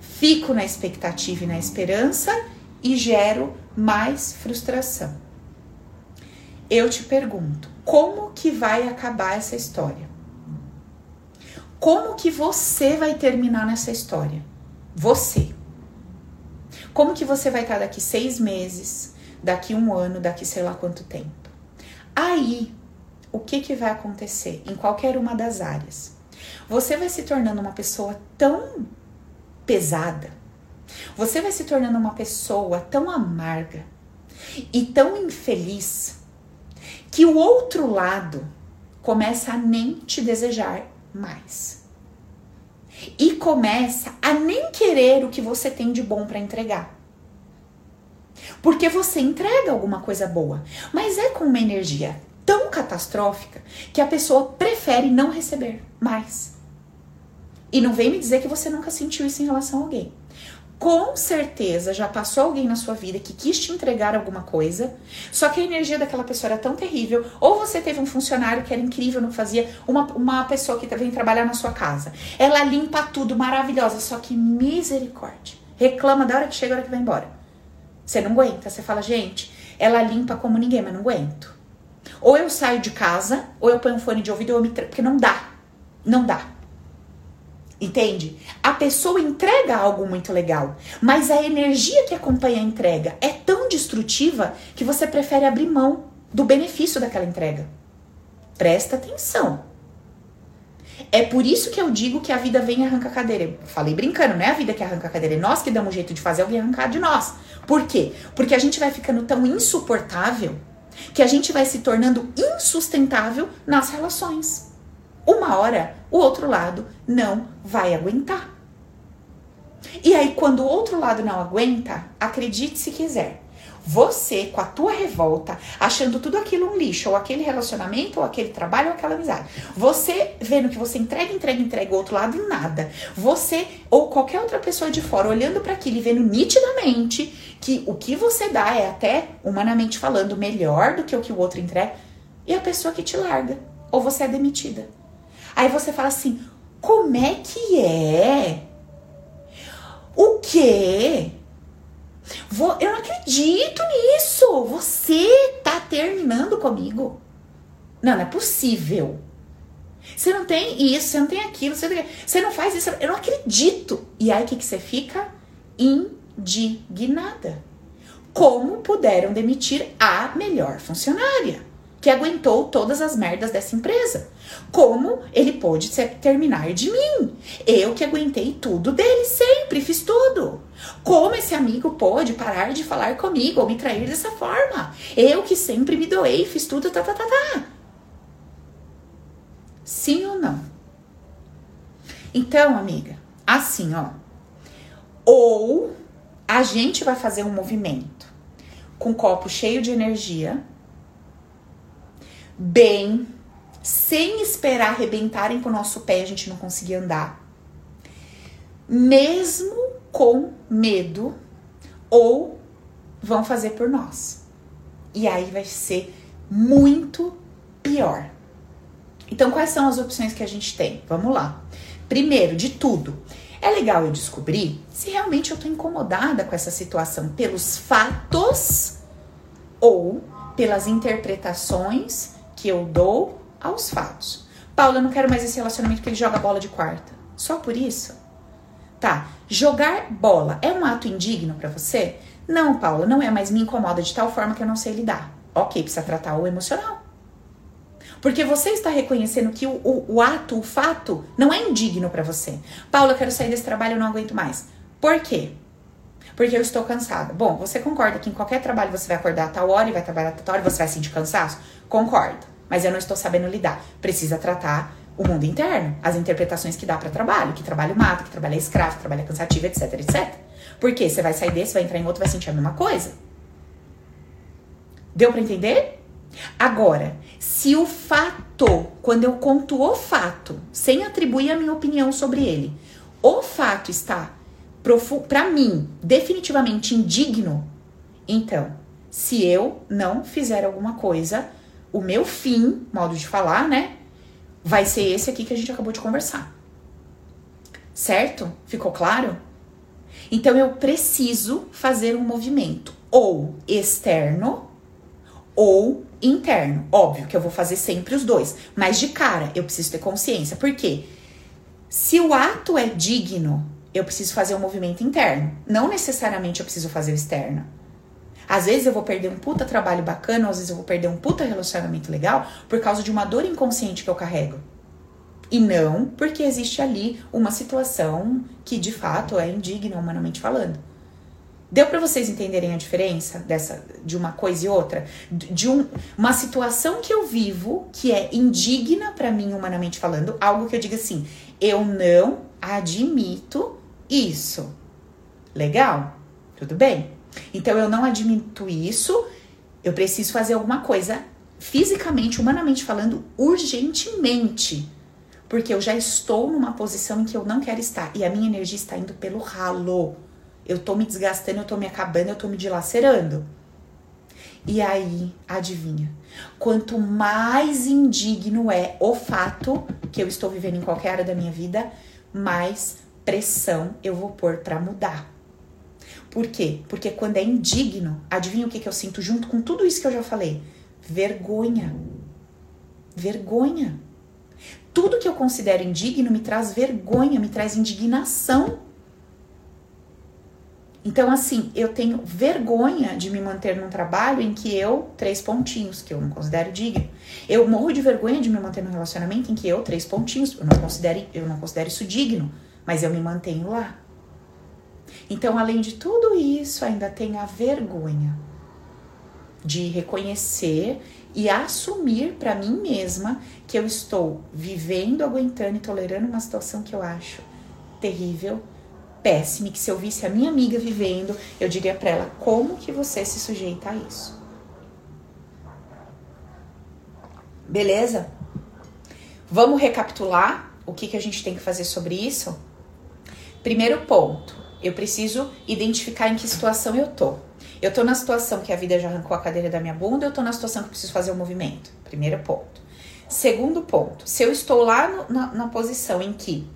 Fico na expectativa e na esperança e gero mais frustração. Eu te pergunto, como que vai acabar essa história? Como que você vai terminar nessa história? Você. Como que você vai estar daqui seis meses, daqui um ano, daqui sei lá quanto tempo? Aí, o que, que vai acontecer em qualquer uma das áreas? Você vai se tornando uma pessoa tão pesada, você vai se tornando uma pessoa tão amarga e tão infeliz que o outro lado começa a nem te desejar mais. E começa a nem querer o que você tem de bom para entregar. Porque você entrega alguma coisa boa, mas é com uma energia tão catastrófica que a pessoa prefere não receber mais. E não vem me dizer que você nunca sentiu isso em relação a alguém com certeza já passou alguém na sua vida que quis te entregar alguma coisa, só que a energia daquela pessoa era tão terrível, ou você teve um funcionário que era incrível que fazia, uma, uma pessoa que vem trabalhar na sua casa. Ela limpa tudo, maravilhosa, só que misericórdia. Reclama da hora que chega, da hora que vai embora. Você não aguenta, você fala, gente, ela limpa como ninguém, mas não aguento. Ou eu saio de casa, ou eu ponho um fone de ouvido, ou eu me... porque não dá. Não dá. Entende? A pessoa entrega algo muito legal, mas a energia que acompanha a entrega é tão destrutiva que você prefere abrir mão do benefício daquela entrega. Presta atenção. É por isso que eu digo que a vida vem e arranca a cadeira. Eu falei brincando, não é a vida que arranca a cadeira, é nós que damos jeito de fazer alguém arrancar de nós. Por quê? Porque a gente vai ficando tão insuportável que a gente vai se tornando insustentável nas relações. Uma hora, o outro lado não vai aguentar. E aí, quando o outro lado não aguenta, acredite se quiser, você, com a tua revolta, achando tudo aquilo um lixo, ou aquele relacionamento, ou aquele trabalho, ou aquela amizade. Você vendo que você entrega, entrega, entrega o outro lado em nada. Você, ou qualquer outra pessoa de fora, olhando para aquilo e vendo nitidamente que o que você dá é até, humanamente falando, melhor do que o que o outro entrega. E a pessoa que te larga. Ou você é demitida. Aí você fala assim: como é que é? O quê? Vou, eu não acredito nisso. Você tá terminando comigo. Não, não é possível. Você não tem isso, você não tem aquilo, você não, tem, você não faz isso. Eu não acredito. E aí o que, que você fica? Indignada. Como puderam demitir a melhor funcionária? Que aguentou todas as merdas dessa empresa. Como ele pôde terminar de mim? Eu que aguentei tudo dele sempre, fiz tudo. Como esse amigo pôde parar de falar comigo ou me trair dessa forma? Eu que sempre me doei, fiz tudo, tá, tá, tá, tá. Sim ou não? Então, amiga, assim, ó. Ou a gente vai fazer um movimento com copo cheio de energia bem, sem esperar arrebentarem com o nosso pé a gente não conseguir andar. Mesmo com medo, ou vão fazer por nós. E aí vai ser muito pior. Então, quais são as opções que a gente tem? Vamos lá. Primeiro de tudo, é legal eu descobrir se realmente eu tô incomodada com essa situação pelos fatos ou pelas interpretações que eu dou aos fatos. Paula, eu não quero mais esse relacionamento que ele joga bola de quarta. Só por isso? Tá. Jogar bola é um ato indigno para você? Não, Paula, não é, mas me incomoda de tal forma que eu não sei lidar. Ok, precisa tratar o emocional. Porque você está reconhecendo que o, o, o ato, o fato, não é indigno para você. Paula, eu quero sair desse trabalho, eu não aguento mais. Por quê? Porque eu estou cansada. Bom, você concorda que em qualquer trabalho você vai acordar a tal hora e vai trabalhar a tal hora e você vai sentir cansaço? Concordo mas eu não estou sabendo lidar. Precisa tratar o mundo interno, as interpretações que dá para trabalho, que trabalho mata, que trabalho é escravo, que trabalho é cansativo, etc, etc. Porque você vai sair desse, vai entrar em outro, vai sentir a mesma coisa. Deu para entender? Agora, se o fato, quando eu conto o fato, sem atribuir a minha opinião sobre ele, o fato está para mim definitivamente indigno, então, se eu não fizer alguma coisa o meu fim, modo de falar, né? Vai ser esse aqui que a gente acabou de conversar. Certo? Ficou claro? Então eu preciso fazer um movimento ou externo ou interno. Óbvio que eu vou fazer sempre os dois, mas de cara eu preciso ter consciência. Por quê? Se o ato é digno, eu preciso fazer um movimento interno. Não necessariamente eu preciso fazer o externo. Às vezes eu vou perder um puta trabalho bacana, às vezes eu vou perder um puta relacionamento legal por causa de uma dor inconsciente que eu carrego. E não porque existe ali uma situação que de fato é indigna humanamente falando. Deu para vocês entenderem a diferença dessa de uma coisa e outra? De um, uma situação que eu vivo que é indigna para mim humanamente falando, algo que eu diga assim, eu não admito isso. Legal? Tudo bem? Então eu não admito isso, eu preciso fazer alguma coisa fisicamente, humanamente falando, urgentemente. Porque eu já estou numa posição em que eu não quero estar e a minha energia está indo pelo ralo. Eu tô me desgastando, eu tô me acabando, eu tô me dilacerando. E aí, adivinha? Quanto mais indigno é o fato que eu estou vivendo em qualquer área da minha vida, mais pressão eu vou pôr para mudar. Por quê? Porque quando é indigno, adivinha o que, que eu sinto junto com tudo isso que eu já falei? Vergonha. Vergonha. Tudo que eu considero indigno me traz vergonha, me traz indignação. Então, assim, eu tenho vergonha de me manter num trabalho em que eu, três pontinhos, que eu não considero digno. Eu morro de vergonha de me manter num relacionamento em que eu, três pontinhos, eu não considero, eu não considero isso digno, mas eu me mantenho lá. Então, além de tudo isso, ainda tem a vergonha de reconhecer e assumir para mim mesma que eu estou vivendo, aguentando e tolerando uma situação que eu acho terrível, péssima, que se eu visse a minha amiga vivendo, eu diria para ela: como que você se sujeita a isso? Beleza? Vamos recapitular o que, que a gente tem que fazer sobre isso? Primeiro ponto, eu preciso identificar em que situação eu tô. Eu tô na situação que a vida já arrancou a cadeira da minha bunda, eu tô na situação que eu preciso fazer o um movimento. Primeiro ponto. Segundo ponto, se eu estou lá no, na, na posição em que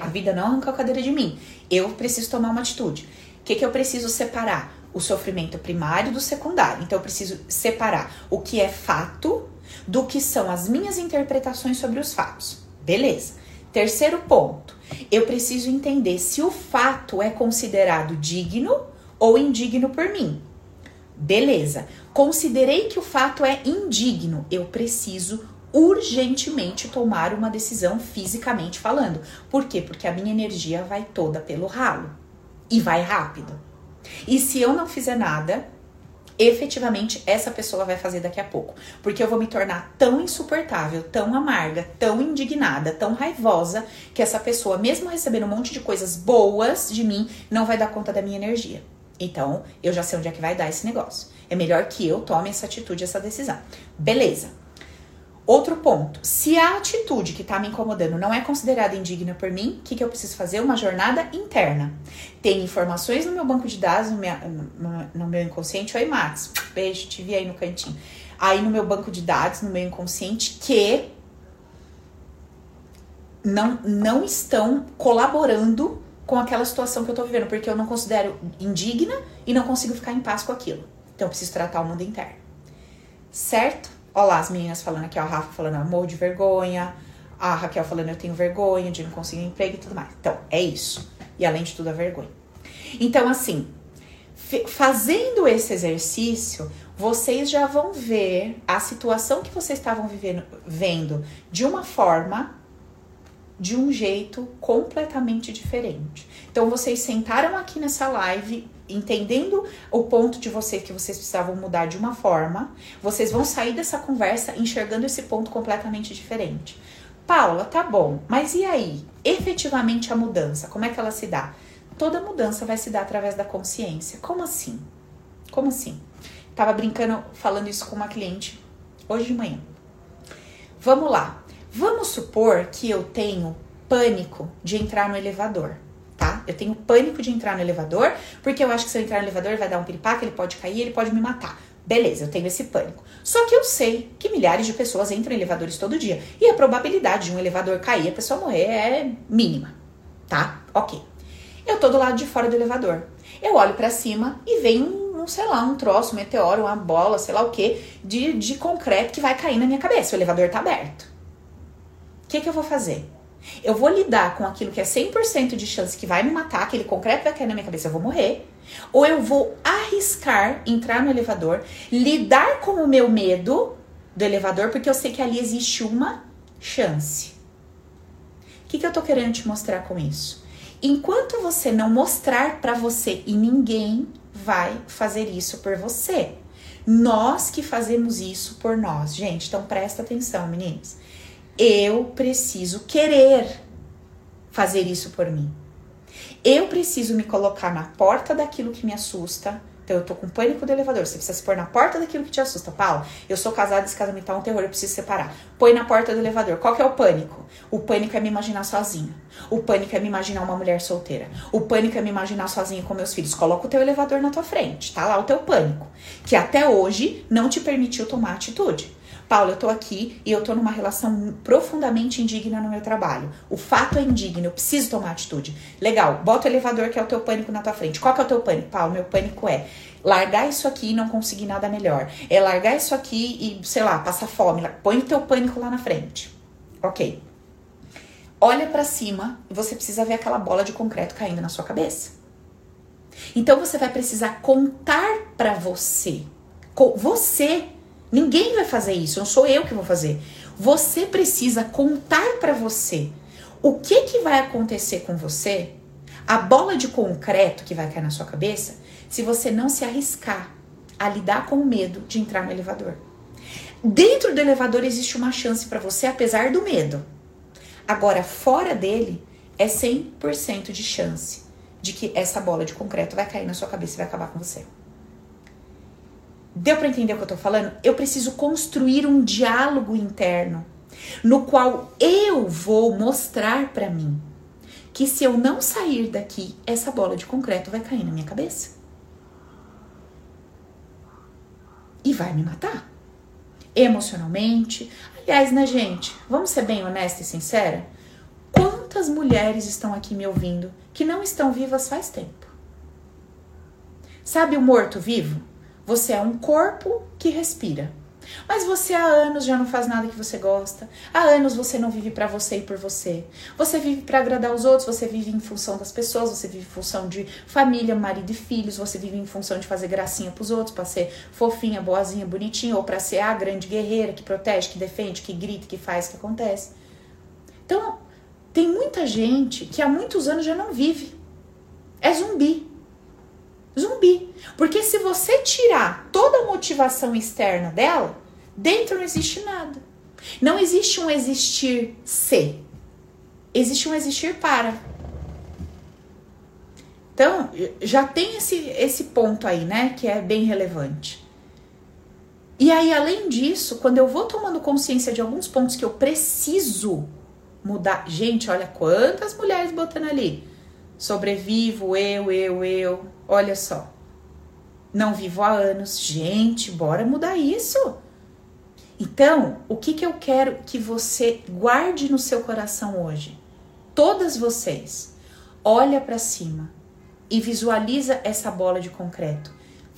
a vida não arrancou a cadeira de mim, eu preciso tomar uma atitude. O que, que eu preciso separar? O sofrimento primário do secundário. Então, eu preciso separar o que é fato do que são as minhas interpretações sobre os fatos. Beleza. Terceiro ponto, eu preciso entender se o fato é considerado digno ou indigno por mim. Beleza. Considerei que o fato é indigno. Eu preciso urgentemente tomar uma decisão fisicamente falando. Por quê? Porque a minha energia vai toda pelo ralo e vai rápido. E se eu não fizer nada, efetivamente essa pessoa vai fazer daqui a pouco. Porque eu vou me tornar tão insuportável, tão amarga, tão indignada, tão raivosa, que essa pessoa, mesmo recebendo um monte de coisas boas de mim, não vai dar conta da minha energia. Então, eu já sei onde é que vai dar esse negócio. É melhor que eu tome essa atitude, essa decisão. Beleza. Outro ponto, se a atitude que está me incomodando não é considerada indigna por mim, o que, que eu preciso fazer? Uma jornada interna. Tem informações no meu banco de dados, no, meu, no, no meu inconsciente. Oi, Max, beijo, te vi aí no cantinho. Aí no meu banco de dados, no meu inconsciente, que não, não estão colaborando com aquela situação que eu tô vivendo, porque eu não considero indigna e não consigo ficar em paz com aquilo. Então eu preciso tratar o mundo interno. Certo? Olha lá as meninas falando aqui, ó, a Rafa falando amor de vergonha, a Raquel falando eu tenho vergonha de não conseguir emprego e tudo mais. Então, é isso. E além de tudo, a vergonha. Então, assim, fazendo esse exercício, vocês já vão ver a situação que vocês estavam vivendo, vendo de uma forma, de um jeito completamente diferente. Então, vocês sentaram aqui nessa live entendendo o ponto de vocês que vocês precisavam mudar de uma forma, vocês vão sair dessa conversa enxergando esse ponto completamente diferente. Paula, tá bom, mas e aí? Efetivamente a mudança, como é que ela se dá? Toda mudança vai se dar através da consciência. Como assim? Como assim? Tava brincando, falando isso com uma cliente hoje de manhã. Vamos lá. Vamos supor que eu tenho pânico de entrar no elevador tá? Eu tenho pânico de entrar no elevador, porque eu acho que se eu entrar no elevador vai dar um piripaque, ele pode cair, ele pode me matar. Beleza, eu tenho esse pânico. Só que eu sei que milhares de pessoas entram em elevadores todo dia. E a probabilidade de um elevador cair e a pessoa morrer é mínima, tá? Ok. Eu tô do lado de fora do elevador. Eu olho para cima e vem um, um, sei lá, um troço, um meteoro, uma bola, sei lá o que, de, de concreto que vai cair na minha cabeça. O elevador tá aberto. Que, que eu vou fazer? Eu vou lidar com aquilo que é 100% de chance que vai me matar, aquele concreto vai cair na minha cabeça, eu vou morrer. Ou eu vou arriscar entrar no elevador, lidar com o meu medo do elevador, porque eu sei que ali existe uma chance. O que, que eu tô querendo te mostrar com isso? Enquanto você não mostrar para você e ninguém vai fazer isso por você. Nós que fazemos isso por nós. Gente, então presta atenção, meninos eu preciso querer fazer isso por mim. Eu preciso me colocar na porta daquilo que me assusta. Então, eu tô com pânico do elevador. Você precisa se pôr na porta daquilo que te assusta. Paulo, eu sou casada, esse casamento tá um terror, eu preciso separar. Põe na porta do elevador. Qual que é o pânico? O pânico é me imaginar sozinha. O pânico é me imaginar uma mulher solteira. O pânico é me imaginar sozinha com meus filhos. Coloca o teu elevador na tua frente. Tá lá o teu pânico. Que até hoje não te permitiu tomar atitude. Paulo, eu tô aqui e eu tô numa relação profundamente indigna no meu trabalho. O fato é indigno, eu preciso tomar atitude. Legal, bota o elevador que é o teu pânico na tua frente. Qual que é o teu pânico? Paulo, meu pânico é largar isso aqui e não conseguir nada melhor. É largar isso aqui e, sei lá, passar fome. Põe o teu pânico lá na frente. Ok. Olha para cima e você precisa ver aquela bola de concreto caindo na sua cabeça. Então você vai precisar contar para você. Você, ninguém vai fazer isso, não sou eu que vou fazer. Você precisa contar para você o que que vai acontecer com você, a bola de concreto que vai cair na sua cabeça, se você não se arriscar a lidar com o medo de entrar no elevador. Dentro do elevador existe uma chance para você, apesar do medo. Agora, fora dele, é 100% de chance de que essa bola de concreto vai cair na sua cabeça e vai acabar com você. Deu para entender o que eu tô falando? Eu preciso construir um diálogo interno no qual eu vou mostrar para mim que se eu não sair daqui, essa bola de concreto vai cair na minha cabeça. E vai me matar. Emocionalmente. Aliás, né, gente? Vamos ser bem honesta e sincera? Quantas mulheres estão aqui me ouvindo que não estão vivas faz tempo? Sabe o morto-vivo? Você é um corpo que respira. Mas você há anos já não faz nada que você gosta. Há anos você não vive para você e por você. Você vive para agradar os outros, você vive em função das pessoas, você vive em função de família, marido e filhos, você vive em função de fazer gracinha pros outros, para ser fofinha, boazinha, bonitinha, ou para ser a grande guerreira que protege, que defende, que grita, que faz, que acontece. Então, tem muita gente que há muitos anos já não vive. É zumbi. Zumbi. Porque se você tirar toda a motivação externa dela, dentro não existe nada. Não existe um existir se. Existe um existir para. Então, já tem esse, esse ponto aí, né? Que é bem relevante. E aí, além disso, quando eu vou tomando consciência de alguns pontos que eu preciso mudar. Gente, olha quantas mulheres botando ali. Sobrevivo, eu, eu, eu. Olha só. Não vivo há anos. Gente, bora mudar isso. Então, o que, que eu quero que você guarde no seu coração hoje? Todas vocês, olha para cima e visualiza essa bola de concreto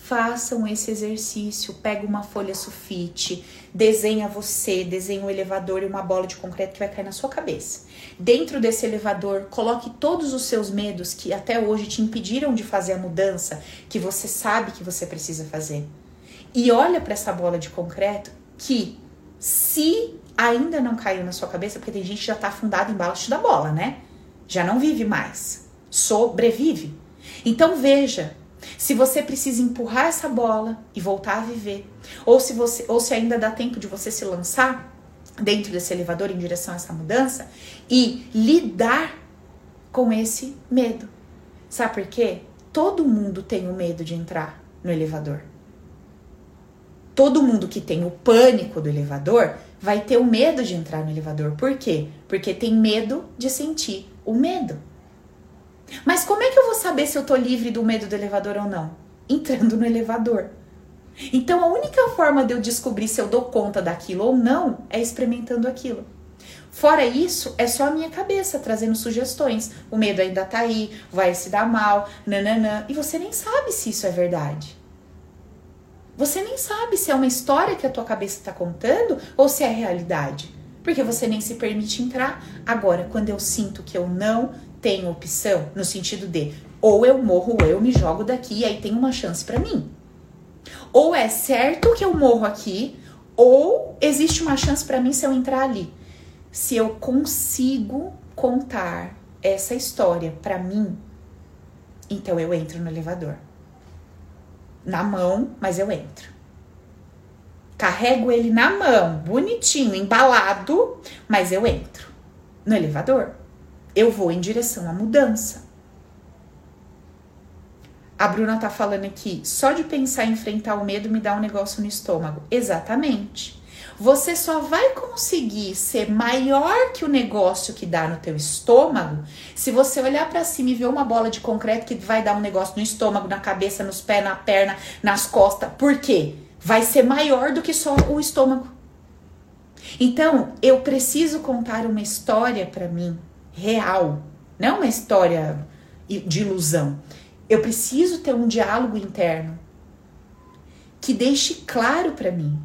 façam esse exercício. Pega uma folha sulfite, desenha você, desenha um elevador e uma bola de concreto que vai cair na sua cabeça. Dentro desse elevador, coloque todos os seus medos que até hoje te impediram de fazer a mudança que você sabe que você precisa fazer. E olha para essa bola de concreto que se ainda não caiu na sua cabeça, porque tem gente que já tá afundada embaixo da bola, né? Já não vive mais, sobrevive. Então veja, se você precisa empurrar essa bola e voltar a viver, ou se você ou se ainda dá tempo de você se lançar dentro desse elevador em direção a essa mudança e lidar com esse medo. Sabe por quê? Todo mundo tem o medo de entrar no elevador. Todo mundo que tem o pânico do elevador vai ter o medo de entrar no elevador. Por quê? Porque tem medo de sentir o medo. Mas como é que eu vou saber se eu tô livre do medo do elevador ou não? Entrando no elevador. Então a única forma de eu descobrir se eu dou conta daquilo ou não é experimentando aquilo. Fora isso, é só a minha cabeça trazendo sugestões. O medo ainda tá aí, vai se dar mal, nananã. E você nem sabe se isso é verdade. Você nem sabe se é uma história que a tua cabeça está contando ou se é realidade. Porque você nem se permite entrar. Agora, quando eu sinto que eu não tenho opção no sentido de ou eu morro ou eu me jogo daqui e aí tem uma chance para mim. Ou é certo que eu morro aqui, ou existe uma chance para mim se eu entrar ali. Se eu consigo contar essa história para mim, então eu entro no elevador. Na mão, mas eu entro. Carrego ele na mão, bonitinho, embalado, mas eu entro no elevador eu vou em direção à mudança. A Bruna tá falando aqui, só de pensar em enfrentar o medo me dá um negócio no estômago. Exatamente. Você só vai conseguir ser maior que o negócio que dá no teu estômago se você olhar para cima e ver uma bola de concreto que vai dar um negócio no estômago, na cabeça, nos pés, na perna, nas costas. Por quê? Vai ser maior do que só o estômago. Então, eu preciso contar uma história para mim real, não uma história de ilusão. Eu preciso ter um diálogo interno que deixe claro para mim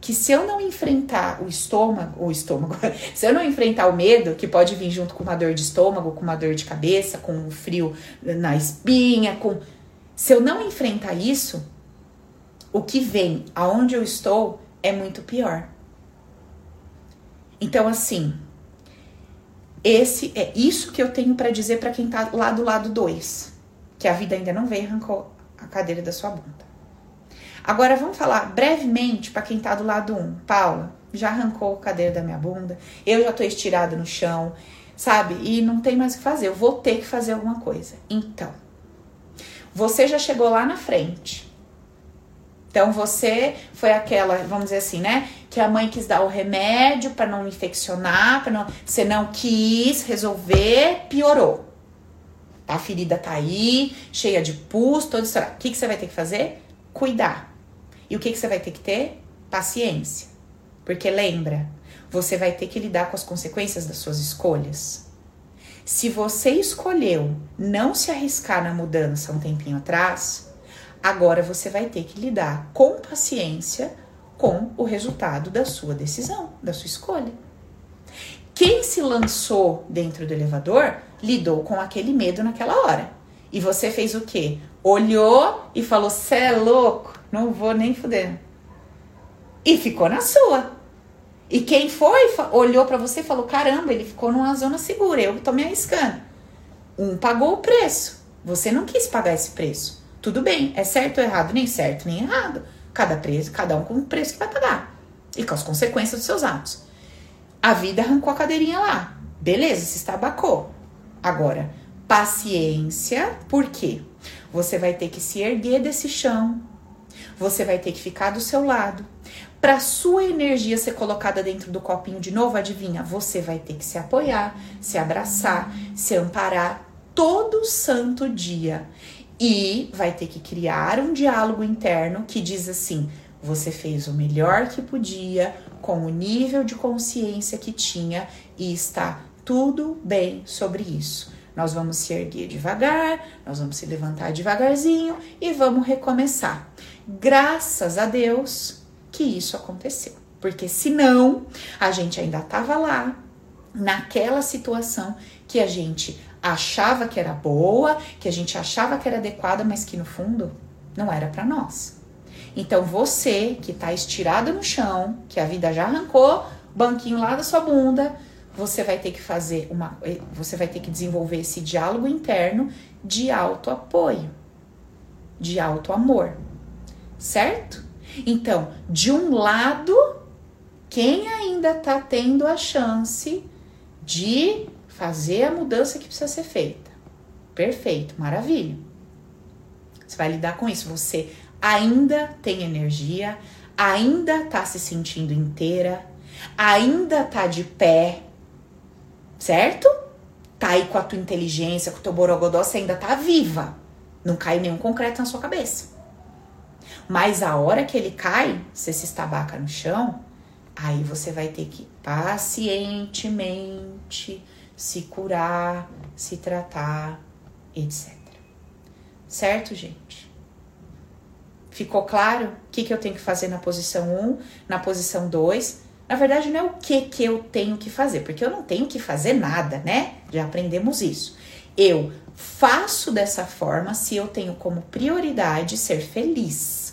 que se eu não enfrentar o estômago, o estômago, se eu não enfrentar o medo, que pode vir junto com uma dor de estômago, com uma dor de cabeça, com um frio na espinha, com Se eu não enfrentar isso, o que vem aonde eu estou é muito pior. Então, assim, esse é isso que eu tenho para dizer para quem tá lá do lado 2, que a vida ainda não veio e arrancou a cadeira da sua bunda. Agora vamos falar brevemente para quem tá do lado 1. Um. Paula, já arrancou a cadeira da minha bunda, eu já tô estirada no chão, sabe? E não tem mais o que fazer, eu vou ter que fazer alguma coisa. Então, você já chegou lá na frente. Então você foi aquela, vamos dizer assim, né? Que a mãe quis dar o remédio para não infeccionar, para não, você não quis resolver, piorou. A ferida tá aí, cheia de pus, todo isso. O que, que você vai ter que fazer? Cuidar. E o que, que você vai ter que ter? Paciência. Porque lembra, você vai ter que lidar com as consequências das suas escolhas. Se você escolheu não se arriscar na mudança um tempinho atrás, Agora você vai ter que lidar com paciência com o resultado da sua decisão, da sua escolha. Quem se lançou dentro do elevador lidou com aquele medo naquela hora. E você fez o quê? Olhou e falou: Cê é louco, não vou nem fuder. E ficou na sua. E quem foi, olhou para você e falou: caramba, ele ficou numa zona segura, eu tô me arriscando. Um pagou o preço. Você não quis pagar esse preço. Tudo bem, é certo ou errado? Nem certo, nem errado. Cada preço, cada um com o preço que vai pagar. E com as consequências dos seus atos. A vida arrancou a cadeirinha lá. Beleza, se estabacou. Agora, paciência, por quê? Você vai ter que se erguer desse chão. Você vai ter que ficar do seu lado. Para sua energia ser colocada dentro do copinho de novo, adivinha? Você vai ter que se apoiar, se abraçar, se amparar todo santo dia e vai ter que criar um diálogo interno que diz assim: você fez o melhor que podia com o nível de consciência que tinha e está tudo bem sobre isso. Nós vamos se erguer devagar, nós vamos se levantar devagarzinho e vamos recomeçar. Graças a Deus que isso aconteceu, porque senão a gente ainda estava lá naquela situação que a gente achava que era boa, que a gente achava que era adequada, mas que no fundo não era para nós. Então você que está estirado no chão, que a vida já arrancou, banquinho lá da sua bunda, você vai ter que fazer uma, você vai ter que desenvolver esse diálogo interno de auto apoio, de auto amor, certo? Então, de um lado, quem ainda está tendo a chance de fazer a mudança que precisa ser feita. Perfeito, maravilha. Você vai lidar com isso. Você ainda tem energia, ainda tá se sentindo inteira, ainda tá de pé, certo? Tá aí com a tua inteligência, com o teu borogodó, você ainda tá viva. Não cai nenhum concreto na sua cabeça. Mas a hora que ele cai, você se estabaca no chão, aí você vai ter que pacientemente se curar, se tratar, etc. Certo, gente? Ficou claro o que, que eu tenho que fazer na posição 1, na posição 2? Na verdade, não é o que, que eu tenho que fazer, porque eu não tenho que fazer nada, né? Já aprendemos isso. Eu faço dessa forma se eu tenho como prioridade ser feliz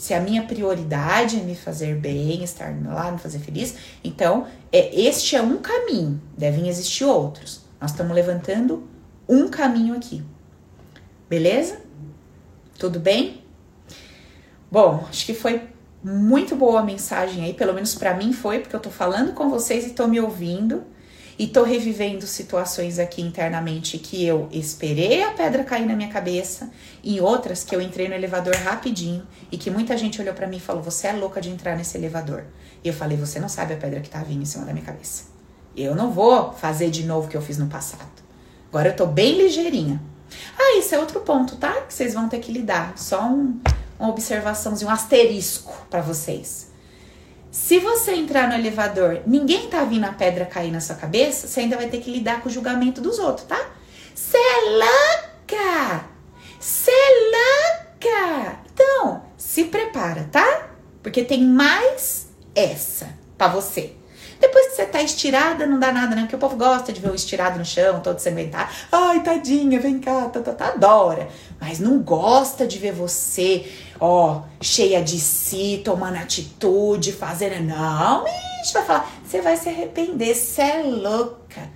se a minha prioridade é me fazer bem, estar lá, me fazer feliz, então é, este é um caminho, devem existir outros. Nós estamos levantando um caminho aqui. Beleza? Tudo bem? Bom, acho que foi muito boa a mensagem aí, pelo menos para mim foi, porque eu tô falando com vocês e tô me ouvindo e tô revivendo situações aqui internamente que eu esperei a pedra cair na minha cabeça e outras que eu entrei no elevador rapidinho e que muita gente olhou para mim e falou: "Você é louca de entrar nesse elevador". E eu falei: "Você não sabe a pedra que tá vindo em cima da minha cabeça. Eu não vou fazer de novo o que eu fiz no passado. Agora eu tô bem ligeirinha". Ah, isso é outro ponto, tá? Que vocês vão ter que lidar. Só um, uma observaçãozinho, um asterisco para vocês. Se você entrar no elevador, ninguém tá vindo a pedra cair na sua cabeça, você ainda vai ter que lidar com o julgamento dos outros, tá? Cê é louca! É louca! Então, se prepara, tá? Porque tem mais essa para você. Depois que você tá estirada, não dá nada, né? Porque o povo gosta de ver o estirado no chão, todo sanguentado. Ai, tadinha, vem cá, tá, tá, tá, adora. Mas não gosta de ver você, ó, cheia de si, tomando atitude, fazendo. Não, bicho, vai falar, você vai se arrepender, você é louca.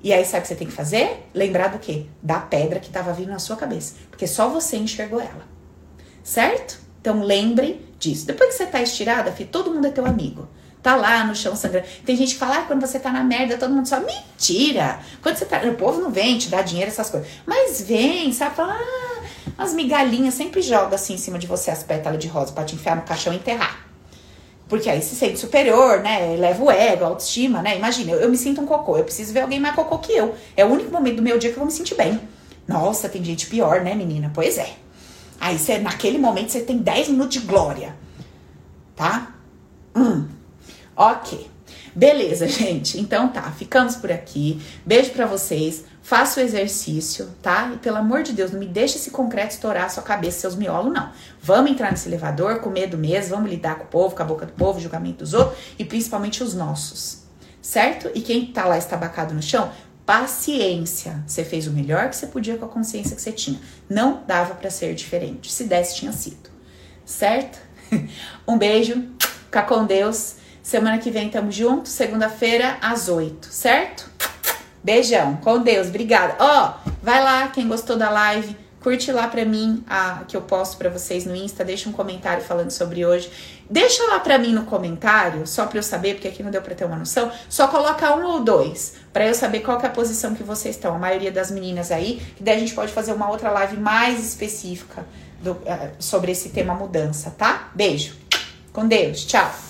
E aí, sabe o que você tem que fazer? Lembrar do quê? Da pedra que tava vindo na sua cabeça. Porque só você enxergou ela. Certo? Então lembre disso. Depois que você tá estirada, filho, todo mundo é teu amigo. Tá lá no chão sangrando. Tem gente que fala, ah, quando você tá na merda, todo mundo só. Mentira! Quando você tá. O povo não vem te dar dinheiro, essas coisas. Mas vem, sabe? Fala, ah, as migalhinhas sempre joga assim em cima de você as pétalas de rosa pra te enfiar no caixão e enterrar. Porque aí se sente superior, né? Leva o ego, a autoestima, né? Imagina, eu, eu me sinto um cocô, eu preciso ver alguém mais cocô que eu. É o único momento do meu dia que eu vou me sentir bem. Nossa, tem gente pior, né, menina? Pois é. Aí você, naquele momento, você tem 10 minutos de glória. Tá? Hum. Ok. Beleza, gente. Então tá, ficamos por aqui. Beijo para vocês. Faça o exercício, tá? E pelo amor de Deus, não me deixe esse concreto estourar a sua cabeça, seus miolos, não. Vamos entrar nesse elevador com medo mesmo, vamos lidar com o povo, com a boca do povo, julgamento dos outros e principalmente os nossos, certo? E quem tá lá estabacado no chão, paciência. Você fez o melhor que você podia com a consciência que você tinha. Não dava para ser diferente. Se desse, tinha sido, certo? um beijo, fica com Deus. Semana que vem tamo junto, segunda-feira às oito, certo? Beijão, com Deus, obrigada. Ó, oh, vai lá, quem gostou da live, curte lá pra mim a que eu posto pra vocês no Insta, deixa um comentário falando sobre hoje. Deixa lá pra mim no comentário, só pra eu saber, porque aqui não deu pra ter uma noção. Só coloca um ou dois, pra eu saber qual é a posição que vocês estão. A maioria das meninas aí, que daí a gente pode fazer uma outra live mais específica do, uh, sobre esse tema mudança, tá? Beijo, com Deus, tchau.